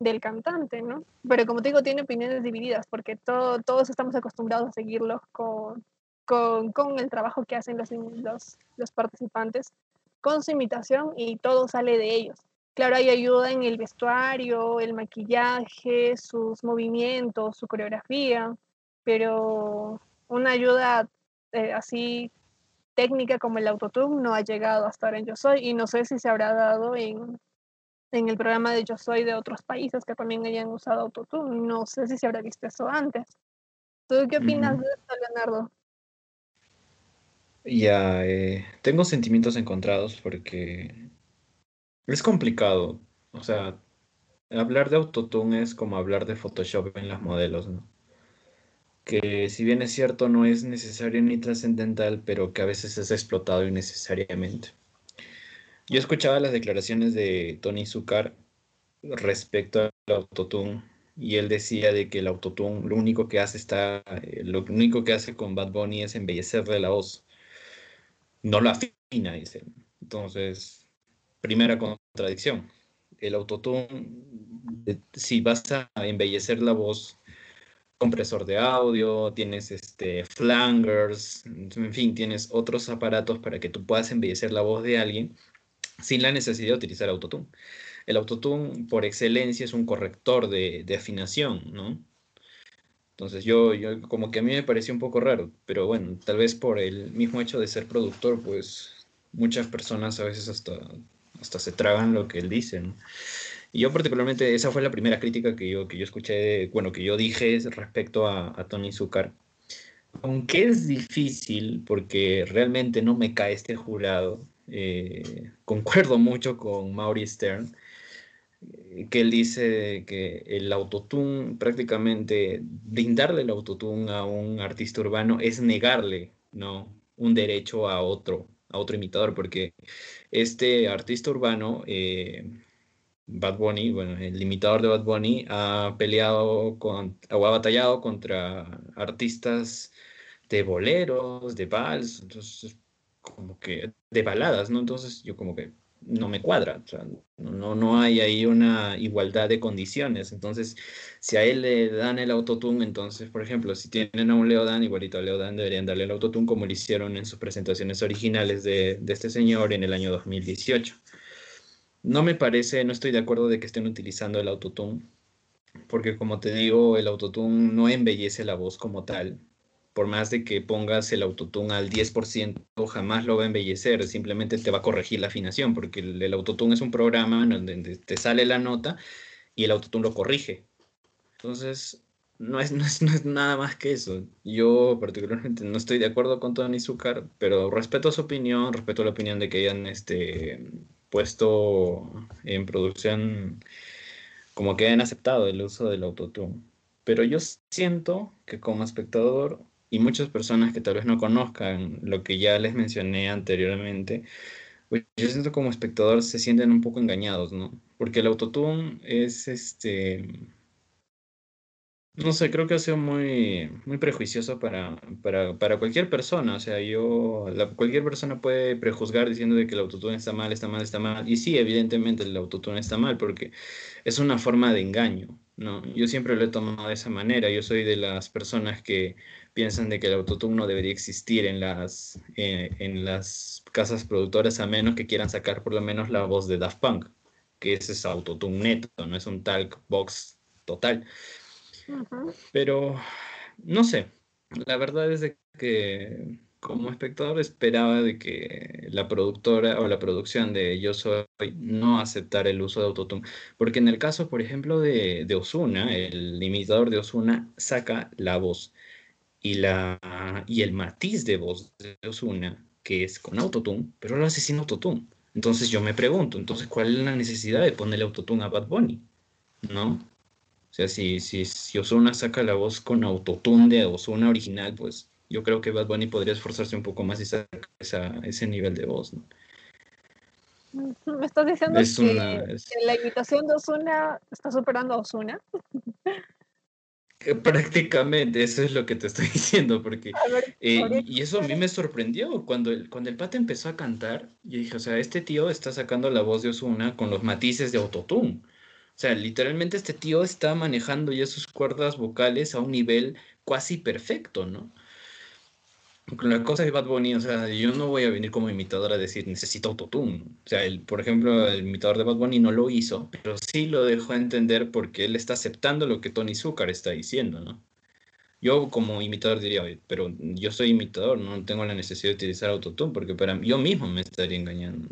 del cantante, ¿no? Pero como te digo, tiene opiniones divididas, porque todos estamos acostumbrados a seguirlos con, con, el trabajo que hacen los, los, los, participantes, con su imitación y todo sale de ellos. Claro, hay ayuda en el vestuario, el maquillaje, sus movimientos, su coreografía, pero una ayuda eh, así técnica como el autotune no ha llegado hasta ahora en Yo Soy y no sé si se habrá dado en, en el programa de Yo Soy de otros países que también hayan usado autotune. No sé si se habrá visto eso antes. ¿Tú qué opinas de esto, Leonardo? Ya, eh, tengo sentimientos encontrados porque es complicado. O sea, hablar de autotune es como hablar de Photoshop en las modelos, ¿no? que si bien es cierto no es necesario ni trascendental, pero que a veces es explotado innecesariamente. Yo escuchaba las declaraciones de Tony Zucker respecto al autotune y él decía de que el autotune lo único que hace está eh, lo único que hace con Bad Bunny es embellecerle la voz. No lo afina, dice. Entonces, primera contradicción. El autotune eh, si vas a embellecer la voz compresor de audio, tienes este, flangers, en fin, tienes otros aparatos para que tú puedas embellecer la voz de alguien sin la necesidad de utilizar autotune. El autotune, por excelencia, es un corrector de, afinación, ¿no? Entonces yo, yo, como que a mí me pareció un poco raro, pero bueno, tal vez por el mismo hecho de ser productor, pues muchas personas a veces hasta, hasta se tragan lo que él dice. Y yo particularmente, esa fue la primera crítica que yo, que yo escuché, bueno, que yo dije respecto a, Tony Zucker. Aunque es difícil, porque realmente no me cae este jurado, eh, concuerdo mucho con Mauri Stern, que él dice que el autotune, prácticamente brindarle el autotune a un artista urbano es negarle, ¿no? Un derecho a otro, a otro imitador, porque este artista urbano... Eh, Bad Bunny, bueno, el imitador de Bad Bunny ha peleado con, ha batallado contra artistas de boleros, de vals, entonces como que de baladas, ¿no? Entonces yo como que no me cuadra, no, no hay ahí una igualdad de condiciones, entonces si a él le dan el autotune, entonces, por ejemplo, si tienen a un Leodan, igualito a Leodan deberían darle el autotune como lo hicieron en sus presentaciones originales de, de este señor en el año 2018. No me parece, no estoy de acuerdo de que estén utilizando el autotune, porque como te digo, el autotune no embellece la voz como tal. Por más de que pongas el autotune al 10%, jamás lo va a embellecer, simplemente te va a corregir la afinación, porque el, autotune es un programa donde te sale la nota y el autotune lo corrige. Entonces, no es, no es, nada más que eso. Yo particularmente no estoy de acuerdo con Tony Zucker, pero respeto su opinión, respeto la opinión de que hayan este, puesto en producción como que han aceptado el uso del autotune. Pero yo siento que como espectador y muchas personas que tal vez no conozcan lo que ya les mencioné anteriormente, pues yo siento como espectador se sienten un poco engañados, ¿no? Porque el autotune es este no sé, creo que ha sido muy, muy prejuicioso para, para, para cualquier persona. O sea, yo, cualquier persona puede prejuzgar diciendo de que el autotune está mal, está mal, está mal. Y sí, evidentemente el autotune está mal porque es una forma de engaño, ¿no? Yo siempre lo he tomado de esa manera. Yo soy de las personas que piensan de que el autotune no debería existir en las, eh, en las casas productoras a menos que quieran sacar por lo menos la voz de Daft Punk, que ese es autotune neto, no es un talk box total. Pero, no sé, la verdad es que como espectador esperaba de que la productora o la producción de Yo Soy no aceptara el uso de Autotune. Porque en el caso, por ejemplo, de, de Osuna, el imitador de Osuna saca la voz y, la, y el matiz de voz de Osuna, que es con Autotune, pero lo hace sin Autotune. Entonces yo me pregunto, entonces, ¿cuál es la necesidad de ponerle Autotune a Bad Bunny? ¿No? O sea, si, si, si Ozuna saca la voz con autotune de Ozuna original, pues yo creo que Bad Bunny podría esforzarse un poco más y sacar ese nivel de voz. ¿no? Me estás diciendo que, la imitación de Ozuna está superando a Ozuna. Prácticamente, eso es lo que te estoy diciendo, porque... Eh, y eso a mí me sorprendió, cuando el, cuando el pata empezó a cantar, yo dije, o sea, este tío está sacando la voz de Ozuna con los matices de autotune. O sea, literalmente este tío está manejando ya sus cuerdas vocales a un nivel casi perfecto, ¿no? La cosa de Bad Bunny, o sea, yo no voy a venir como imitador a decir necesito autotune. O sea, el, por ejemplo, el imitador de Bad Bunny no lo hizo, pero sí lo dejó entender porque él está aceptando lo que Tony Zucker está diciendo, ¿no? Yo como imitador diría, pero yo soy imitador, no tengo la necesidad de utilizar autotune porque para mí, yo mismo me estaría engañando.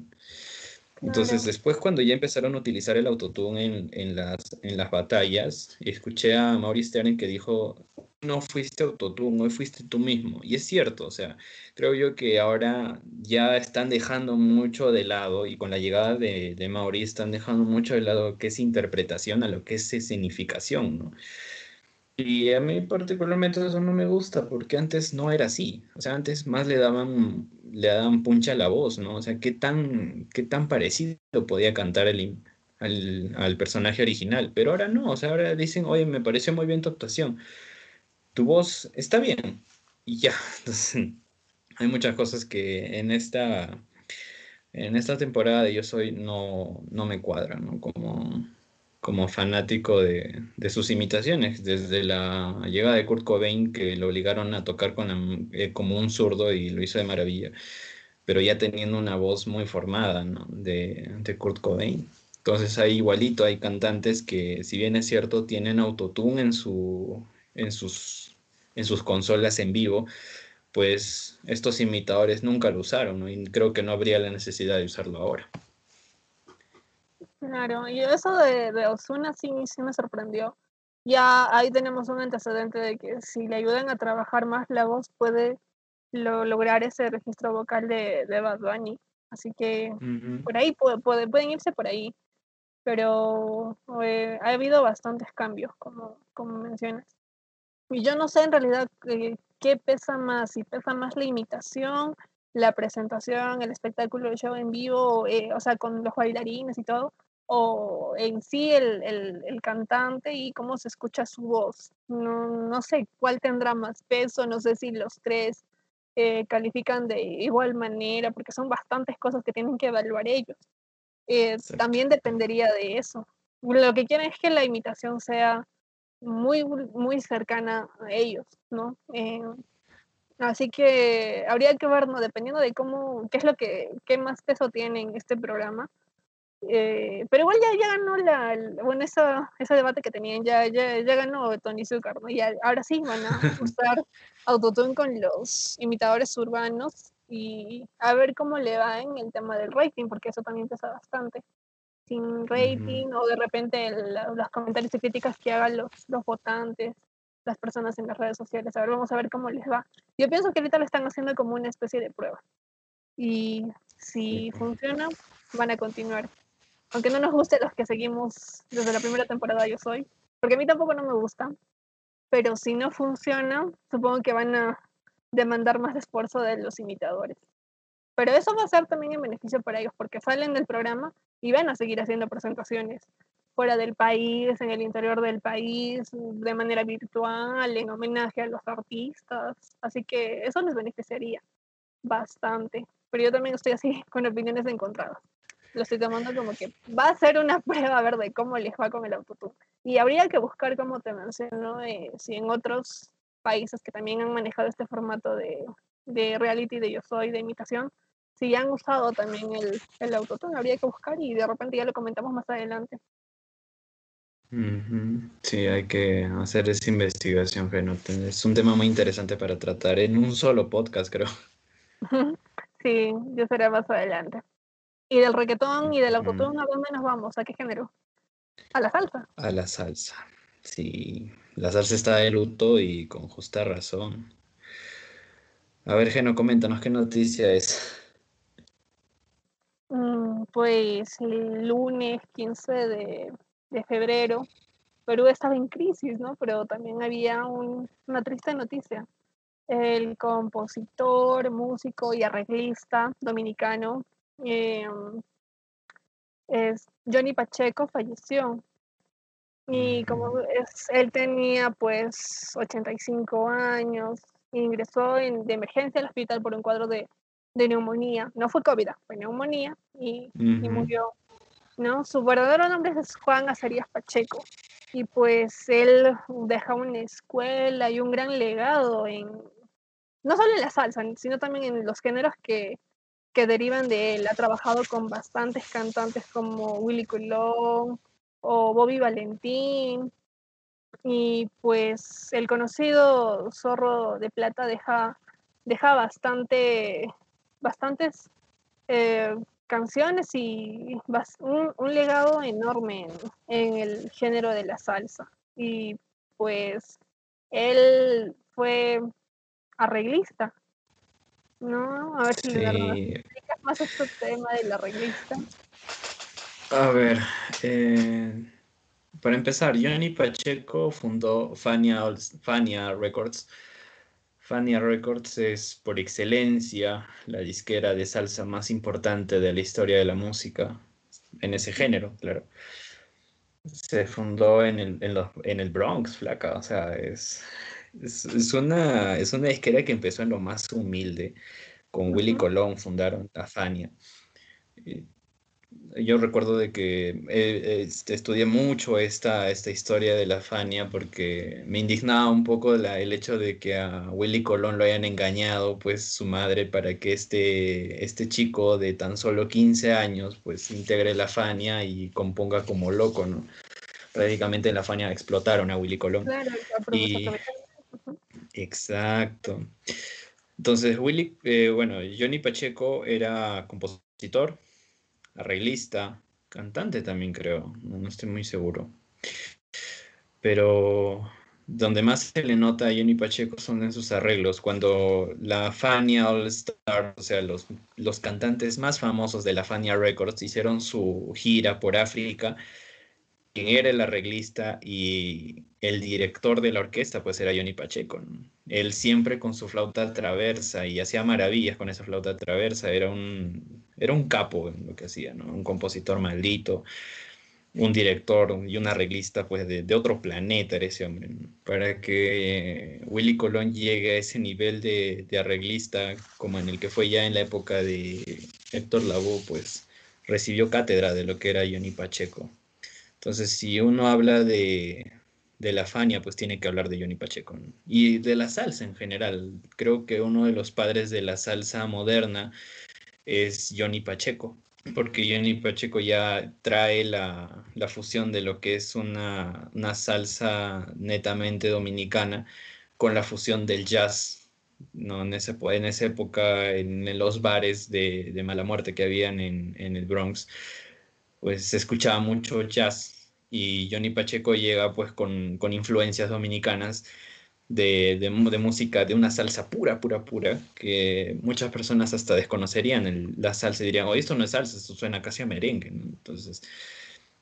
Entonces, después cuando ya empezaron a utilizar el autotune en, en, las, en las batallas, escuché a Maurice Stern que dijo, no fuiste autotune, hoy fuiste tú mismo. Y es cierto, o sea, creo yo que ahora ya están dejando mucho de lado, y con la llegada de, de Maurice están dejando mucho de lado qué es interpretación a lo que es escenificación, ¿no? Y a mí particularmente eso no me gusta, porque antes no era así. O sea, antes más le daban, le daban puncha a la voz, ¿no? O sea, qué tan, qué tan parecido podía cantar el, al, al, personaje original. Pero ahora no, o sea, ahora dicen, oye, me pareció muy bien tu actuación. Tu voz está bien. Y ya. Entonces, hay muchas cosas que en esta, en esta temporada de Yo Soy no, no me cuadran, ¿no? Como como fanático de, sus imitaciones, desde la llegada de Kurt Cobain, que lo obligaron a tocar eh, como un zurdo y lo hizo de maravilla, pero ya teniendo una voz muy formada de, de, Kurt Cobain. Entonces hay igualito, hay cantantes que, si bien es cierto, tienen autotune en sus consolas en vivo, pues estos imitadores nunca lo usaron y creo que no habría la necesidad de usarlo ahora. Claro, y eso de, de Osuna sí, sí me sorprendió. Ya ahí tenemos un antecedente de que si le ayudan a trabajar más la voz puede lograr ese registro vocal de, de Bad Bunny. Así que por ahí puede, pueden irse por ahí. Pero eh, ha habido bastantes cambios, como, como mencionas. Y yo no sé en realidad eh, qué pesa más, si pesa más la imitación, la presentación, el espectáculo, el show en vivo, eh, o sea, con los bailarines y todo, o en sí el, el, cantante y cómo se escucha su voz. No, no, sé cuál tendrá más peso, no sé si los tres eh, califican de igual manera, porque son bastantes cosas que tienen que evaluar ellos. Eh, también dependería de eso. Lo que quieren es que la imitación sea muy, muy cercana a ellos, ¿no? Eh, así que habría que ver, ¿no? Dependiendo de cómo, qué es lo que, qué más peso tiene en este programa, eh, pero igual ya, ya ganó la, bueno, esa, ese debate que tenían, ya, ya, ya ganó Tony Zucker, ¿no? Y ahora sí van a usar autotune con los imitadores urbanos y a ver cómo le va en el tema del rating, porque eso también pesa bastante. Sin rating o de repente los comentarios y críticas que hagan los, los votantes, las personas en las redes sociales. A ver, vamos a ver cómo les va. Yo pienso que ahorita lo están haciendo como una especie de prueba. Y si funciona, van a continuar aunque no nos guste los que seguimos desde la primera temporada Yo Soy, porque a mí tampoco no me gusta, pero si no funciona, supongo que van a demandar más esfuerzo de los imitadores. Pero eso va a ser también en beneficio para ellos porque salen del programa y van a seguir haciendo presentaciones fuera del país, en el interior del país, de manera virtual, en homenaje a los artistas. Así que eso les beneficiaría bastante. Pero yo también estoy así con opiniones encontradas. Lo estoy tomando como que va a ser una prueba a ver de cómo les va con el autotune. Y habría que buscar, como te menciono, eh, si en otros países que también han manejado este formato de, de reality, de yo soy, de imitación, si han usado también el, el autotune, habría que buscar y de repente ya lo comentamos más adelante. Sí, hay que hacer esa investigación, Es un tema muy interesante para tratar en un solo podcast, creo. Sí, yo seré más adelante. ¿Y del reggaetón y del autotune a dónde nos vamos? ¿A qué género? ¿A la salsa? A la salsa. Sí, la salsa está de luto y con justa razón. A ver, Geno, coméntanos qué noticia es. Mm, pues el lunes 15 de de febrero, Perú estaba en crisis, ¿no? Pero también había una triste noticia. El compositor, músico y arreglista dominicano em, es Johnny Pacheco falleció. Y como es, él tenía pues 85 años, ingresó en, de emergencia al hospital por un cuadro de, neumonía. No fue COVID, fue neumonía y, y murió ¿no? Su verdadero nombre es Juan Azarías Pacheco y pues él deja una escuela y un gran legado en, no solo en la salsa, sino también en los géneros que, que derivan de él. Ha trabajado con bastantes cantantes como Willy Colón o Bobby Valentín y pues el conocido Zorro de Plata deja, deja bastante, bastantes eh, canciones y un, un legado enorme en, el género de la salsa. Y pues él fue arreglista, ¿no? A ver si me explicas más este tema del arreglista. A ver, eh, para empezar, Johnny Pacheco fundó Fania, Fania Records Fania Records es por excelencia la disquera de salsa más importante de la historia de la música, en ese género, claro. Se fundó en el, en el Bronx, flaca, o sea, es, es, una, es una disquera que empezó en lo más humilde. Con Willy Colón fundaron la Fania yo recuerdo de que eh, estudié mucho esta, esta historia de la Fania porque me indignaba un poco el hecho de que a Willy Colón lo hayan engañado pues su madre para que este, este chico de tan solo 15 años pues integre la Fania y componga como loco, ¿no? Prácticamente en la Fania explotaron a Willy Colón. Claro, y... Exacto. Entonces, Willy, eh, bueno, Johnny Pacheco era compositor, arreglista, cantante también creo, no, estoy muy seguro. Pero donde más se le nota a Johnny Pacheco son en sus arreglos, cuando la Fania All Star, o sea, los, los cantantes más famosos de la Fania Records hicieron su gira por África, quien era el arreglista y el director de la orquesta, pues era Johnny Pacheco. Él siempre con su flauta traversa y hacía maravillas con esa flauta traversa, era un, era un capo en lo que hacía, ¿no? Un compositor maldito, un director y un arreglista pues de, otro planeta era ese hombre. Para que Willy Colón llegue a ese nivel de, arreglista como en el que fue ya en la época de Héctor Lavoe, pues recibió cátedra de lo que era Johnny Pacheco. Entonces, si uno habla de, de la Fania, pues tiene que hablar de Johnny Pacheco. Y de la salsa en general. Creo que uno de los padres de la salsa moderna es Johnny Pacheco, porque Johnny Pacheco ya trae la, fusión de lo que es una, salsa netamente dominicana con la fusión del jazz. ¿no? En, ese, en esa época, en, los bares de, mala muerte que habían en, el Bronx, pues se escuchaba mucho jazz y Johnny Pacheco llega pues con, con influencias dominicanas de, de, música, de una salsa pura, pura, pura, que muchas personas hasta desconocerían la salsa y dirían, oh, esto no es salsa, esto suena casi a merengue. Entonces,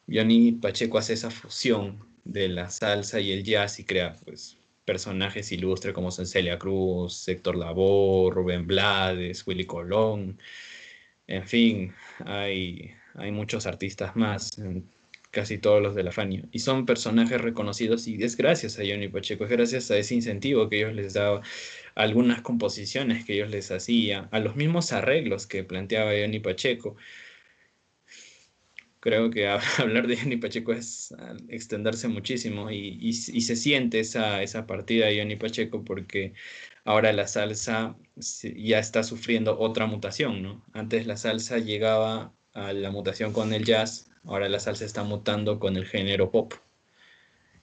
Johnny Pacheco hace esa fusión de la salsa y el jazz y crea pues personajes ilustres como Celia Cruz, Héctor Lavoe, Rubén Blades, Willy Colón, en fin, hay, hay muchos artistas más, casi todos los de la Fania, y son personajes reconocidos y es gracias a Johnny Pacheco, es gracias a ese incentivo que ellos les daba, algunas composiciones que ellos les hacían, a los mismos arreglos que planteaba Johnny Pacheco. Creo que hablar de Johnny Pacheco es ah, extenderse muchísimo y, se siente esa, esa partida de Johnny Pacheco porque ahora la salsa ya está sufriendo otra mutación, ¿no? Antes la salsa llegaba a la mutación con el jazz, ahora la salsa está mutando con el género pop.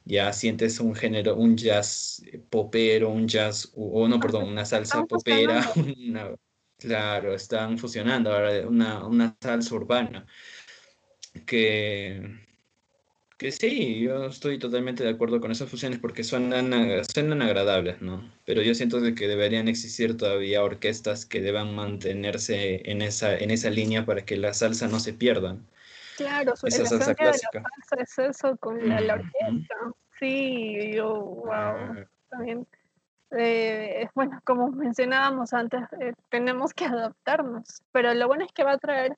Ya sientes un género, un jazz popero, un jazz, o no, perdón, una salsa popera, claro, están fusionando ahora una, una salsa urbana que, que sí, yo estoy totalmente de acuerdo con esas fusiones porque suenan, suenan agradables, ¿no? Pero yo siento de que deberían existir todavía orquestas que deban mantenerse en esa, en esa línea para que la salsa no se pierda. Claro, esa salsa clásica. la salsa es eso con la, orquesta. Sí, yo, wow, también. Eh, bueno, como mencionábamos antes, eh, tenemos que adaptarnos, pero lo bueno es que va a traer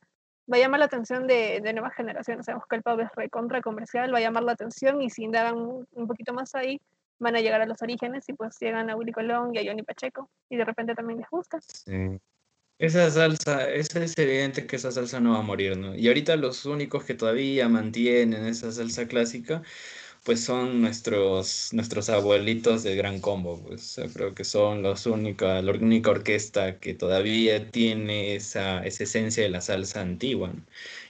va a llamar la atención de, de nuevas generaciones. Sabemos que el pop es recontra comercial, va a llamar la atención y si indagan un, poquito más ahí, van a llegar a los orígenes y pues llegan a Willy Colón y a Johnny Pacheco y de repente también les gusta. Esa salsa, es evidente que esa salsa no va a morir, ¿no? Y ahorita los únicos que todavía mantienen esa salsa clásica pues son nuestros, nuestros abuelitos del Gran Combo, pues creo que son los única, la única orquesta que todavía tiene esa, esa esencia de la salsa antigua,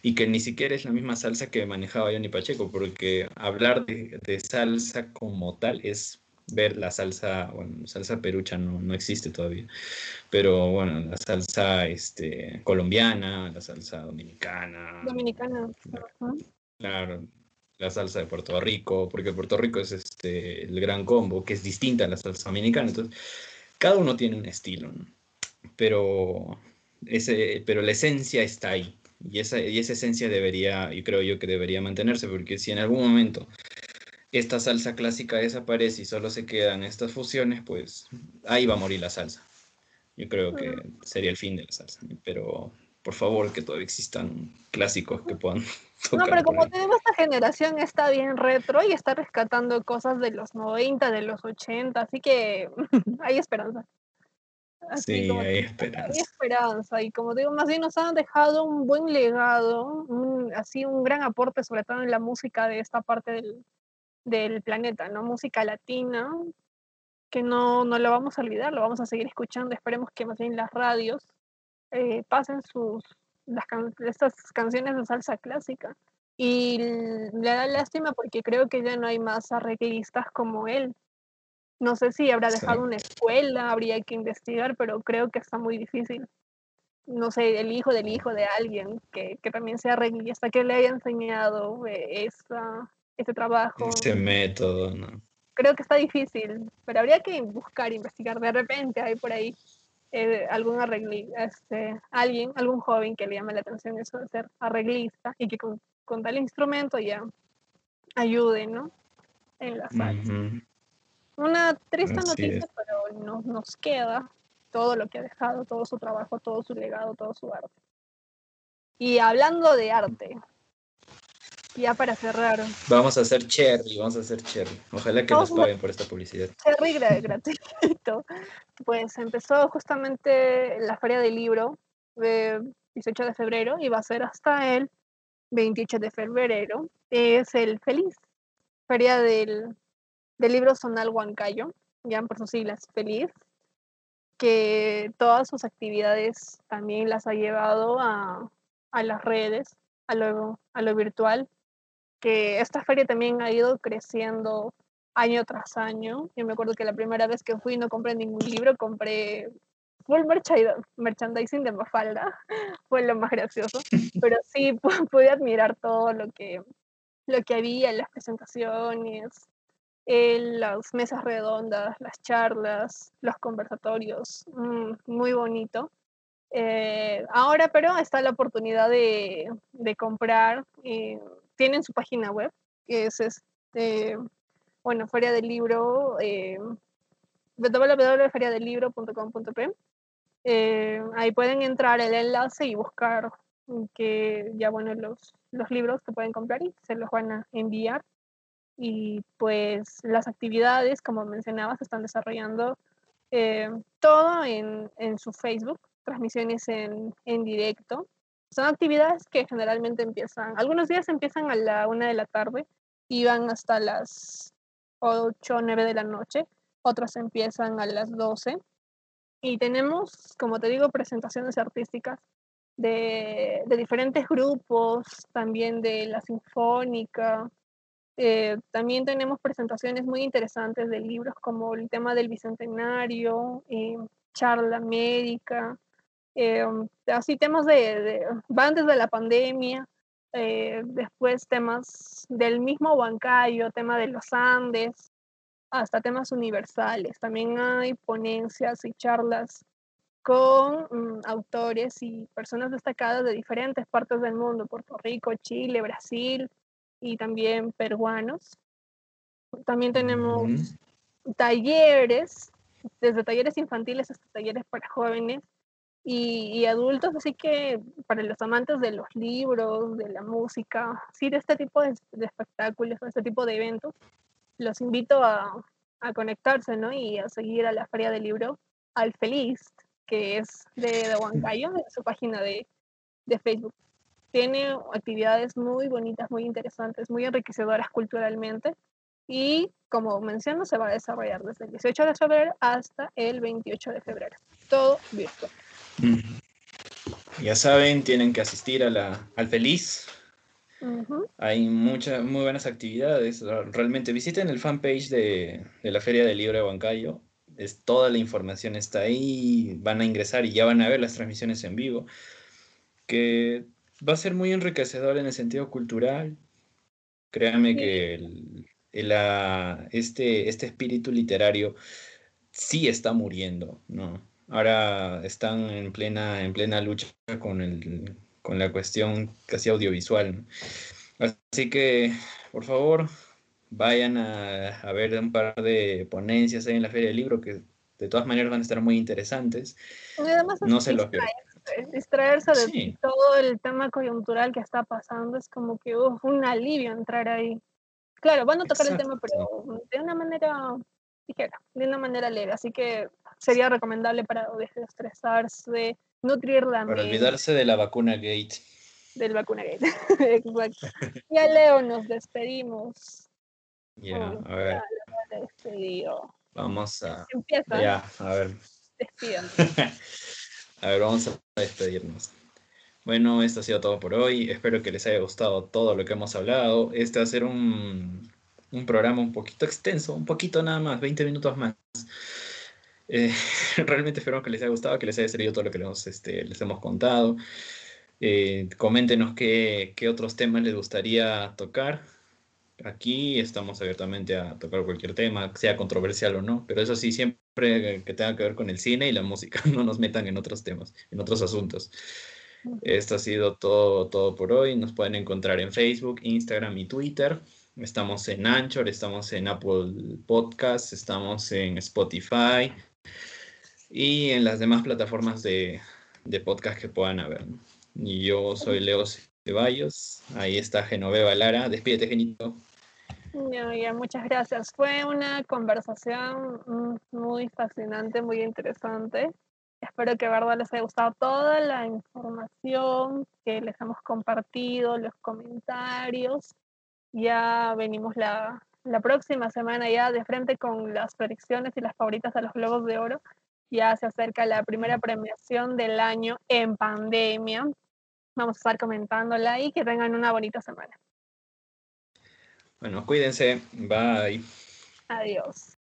y que ni siquiera es la misma salsa que manejaba Johnny Pacheco, porque hablar de, de salsa como tal es ver la salsa, bueno, salsa perucha no, no, existe todavía, pero bueno, la salsa este, colombiana, la salsa dominicana. Dominicana. Claro, la salsa de Puerto Rico, porque Puerto Rico es este, el gran combo, que es distinta a la salsa dominicana. Entonces, cada uno tiene un estilo, pero, ese, pero la esencia está ahí. Y esa, y esa esencia debería, y creo yo que debería mantenerse, porque si en algún momento esta salsa clásica desaparece y solo se quedan estas fusiones, pues ahí va a morir la salsa. Yo creo que sería el fin de la salsa, pero por favor que todavía existan clásicos que puedan no, pero como tenemos esta generación está bien retro y está rescatando cosas de los 90, de los 80, así que hay esperanza. sí, hay esperanza. Hay esperanza y como digo, más bien nos han dejado un buen legado, así un gran aporte sobre todo en la música de esta parte del, del planeta, ¿no? Música latina, que no, no lo vamos a olvidar, lo vamos a seguir escuchando, esperemos que más bien las radios eh, pasen sus, las estas canciones de salsa clásica. Y le da lástima porque creo que ya no hay más arreglistas como él. No sé si habrá dejado una escuela, habría que investigar, pero creo que está muy difícil. No sé, el hijo del hijo de alguien que, que también sea arreglista, que le haya enseñado eh, esa, ese trabajo. Ese método, ¿no? Creo que está difícil, pero habría que buscar, investigar. De repente hay por ahí eh, algún arreglista, este, alguien, algún joven que le llame la atención eso de ser arreglista y que con, con tal instrumento ya ayude, ¿no? En la salsa. Una triste noticia, pero no, nos queda todo lo que ha dejado, todo su trabajo, todo su legado, todo su arte. Y hablando de arte, ya para cerrar. Vamos a hacer cherry, vamos a hacer cherry. Ojalá que nos paguen por esta publicidad. Cherry gratuito. Pues empezó justamente la feria del libro de 18 de febrero y va a ser hasta el 28 de febrero. Es el Feliz, feria del, del libro Sonal Huancayo, ya por sus siglas, Feliz, que todas sus actividades también las ha llevado a, a las redes, a lo, a lo virtual que esta feria también ha ido creciendo año tras año. Yo me acuerdo que la primera vez que fui no compré ningún libro, compré full merchandising de Mafalda, fue lo más gracioso, pero sí pude admirar todo lo que, lo que había las presentaciones, en las mesas redondas, las charlas, los conversatorios, mm, muy bonito. Eh, ahora pero está la oportunidad de, de comprar. Eh, tienen su página web, que es este bueno, Feria del Libro, eh. Eh, ahí pueden entrar el enlace y buscar que ya, bueno, los, los libros que pueden comprar y se los van a enviar. Y pues las actividades, como mencionaba, se están desarrollando eh, todo en, en, su Facebook, transmisiones en, en directo. Son actividades que generalmente empiezan, algunos días empiezan a la una de la tarde y van hasta las 8 o 9 de la noche, otros empiezan a las 12. Y tenemos, como te digo, presentaciones artísticas de, de diferentes grupos, también de la Sinfónica. Eh, también tenemos presentaciones muy interesantes de libros como el tema del Bicentenario, eh, charla médica, eh, así temas de, de, van desde la pandemia, después temas del mismo Huancayo, tema de los Andes, hasta temas universales. También hay ponencias y charlas con mm, autores y personas destacadas de diferentes partes del mundo, Puerto Rico, Chile, Brasil y también peruanos. También tenemos talleres, desde talleres infantiles hasta talleres para jóvenes y, adultos, así que para los amantes de los libros, de la música, sí, de este tipo de, de espectáculos, de este tipo de eventos, los invito a, a, conectarse, ¿no? Y a seguir a la Feria del Libro al Feliz, que es de, de Huancayo, de su página de, de Facebook. Tiene actividades muy bonitas, muy interesantes, muy enriquecedoras culturalmente. Y como menciono, se va a desarrollar desde el 18 de febrero hasta el 28 de febrero. Todo virtual. Ya saben, tienen que asistir a la, al Feliz. Hay muchas, muy buenas actividades. Realmente visiten el fanpage de, de la Feria del Libro de Huancayo. Es, toda la información está ahí. Van a ingresar y ya van a ver las transmisiones en vivo. Que va a ser muy enriquecedor en el sentido cultural. Créanme que el, el, la, este, este espíritu literario sí está muriendo, ¿no? Ahora están en plena, en plena lucha con, el, con la cuestión casi audiovisual. Así que, por favor, vayan a, a, ver un par de ponencias ahí en la Feria del Libro que de todas maneras van a estar muy interesantes. no se los pierdan distraerse de todo el tema coyuntural que está pasando es como que uf, un alivio entrar ahí. Claro, van a tocar Exacto. el tema, pero de una manera ligera, de una manera leve. Así que sería recomendable para desestresarse, nutrir la Para olvidarse de la vacuna gate. Del vacuna gate, exacto. Ya Leo, nos despedimos. Ya, oh, a ver. Despedido. Vamos a... Empieza. Ya, a ver. A ver, vamos a despedirnos. Bueno, esto ha sido todo por hoy. Espero que les haya gustado todo lo que hemos hablado. Este va a ser un, un programa un poquito extenso, un poquito nada más, 20 minutos más. Eh, realmente espero que les haya gustado, que les haya servido todo lo que les, este, les hemos contado. Eh, coméntenos qué, qué, otros temas les gustaría tocar. Aquí estamos abiertamente a tocar cualquier tema, sea controversial o no, pero eso sí, siempre que tenga que ver con el cine y la música, no nos metan en otros temas, en otros asuntos. Esto ha sido todo, todo por hoy. Nos pueden encontrar en Facebook, Instagram y Twitter. Estamos en Anchor, estamos en Apple Podcasts, estamos en Spotify, y en las demás plataformas de, de podcast que puedan haber. Y yo soy Leo Ceballos, ahí está Genoveva Lara, despídete Genito. ya, muchas gracias. Fue una conversación mm, muy fascinante, muy interesante. Espero que verdad les haya gustado toda la información que les hemos compartido, los comentarios. Ya venimos la, la próxima semana ya de frente con las predicciones y las favoritas a los Globos de Oro. Ya se acerca la primera premiación del año en pandemia. Vamos a estar comentándola y que tengan una bonita semana. Bueno, cuídense. Bye. Adiós.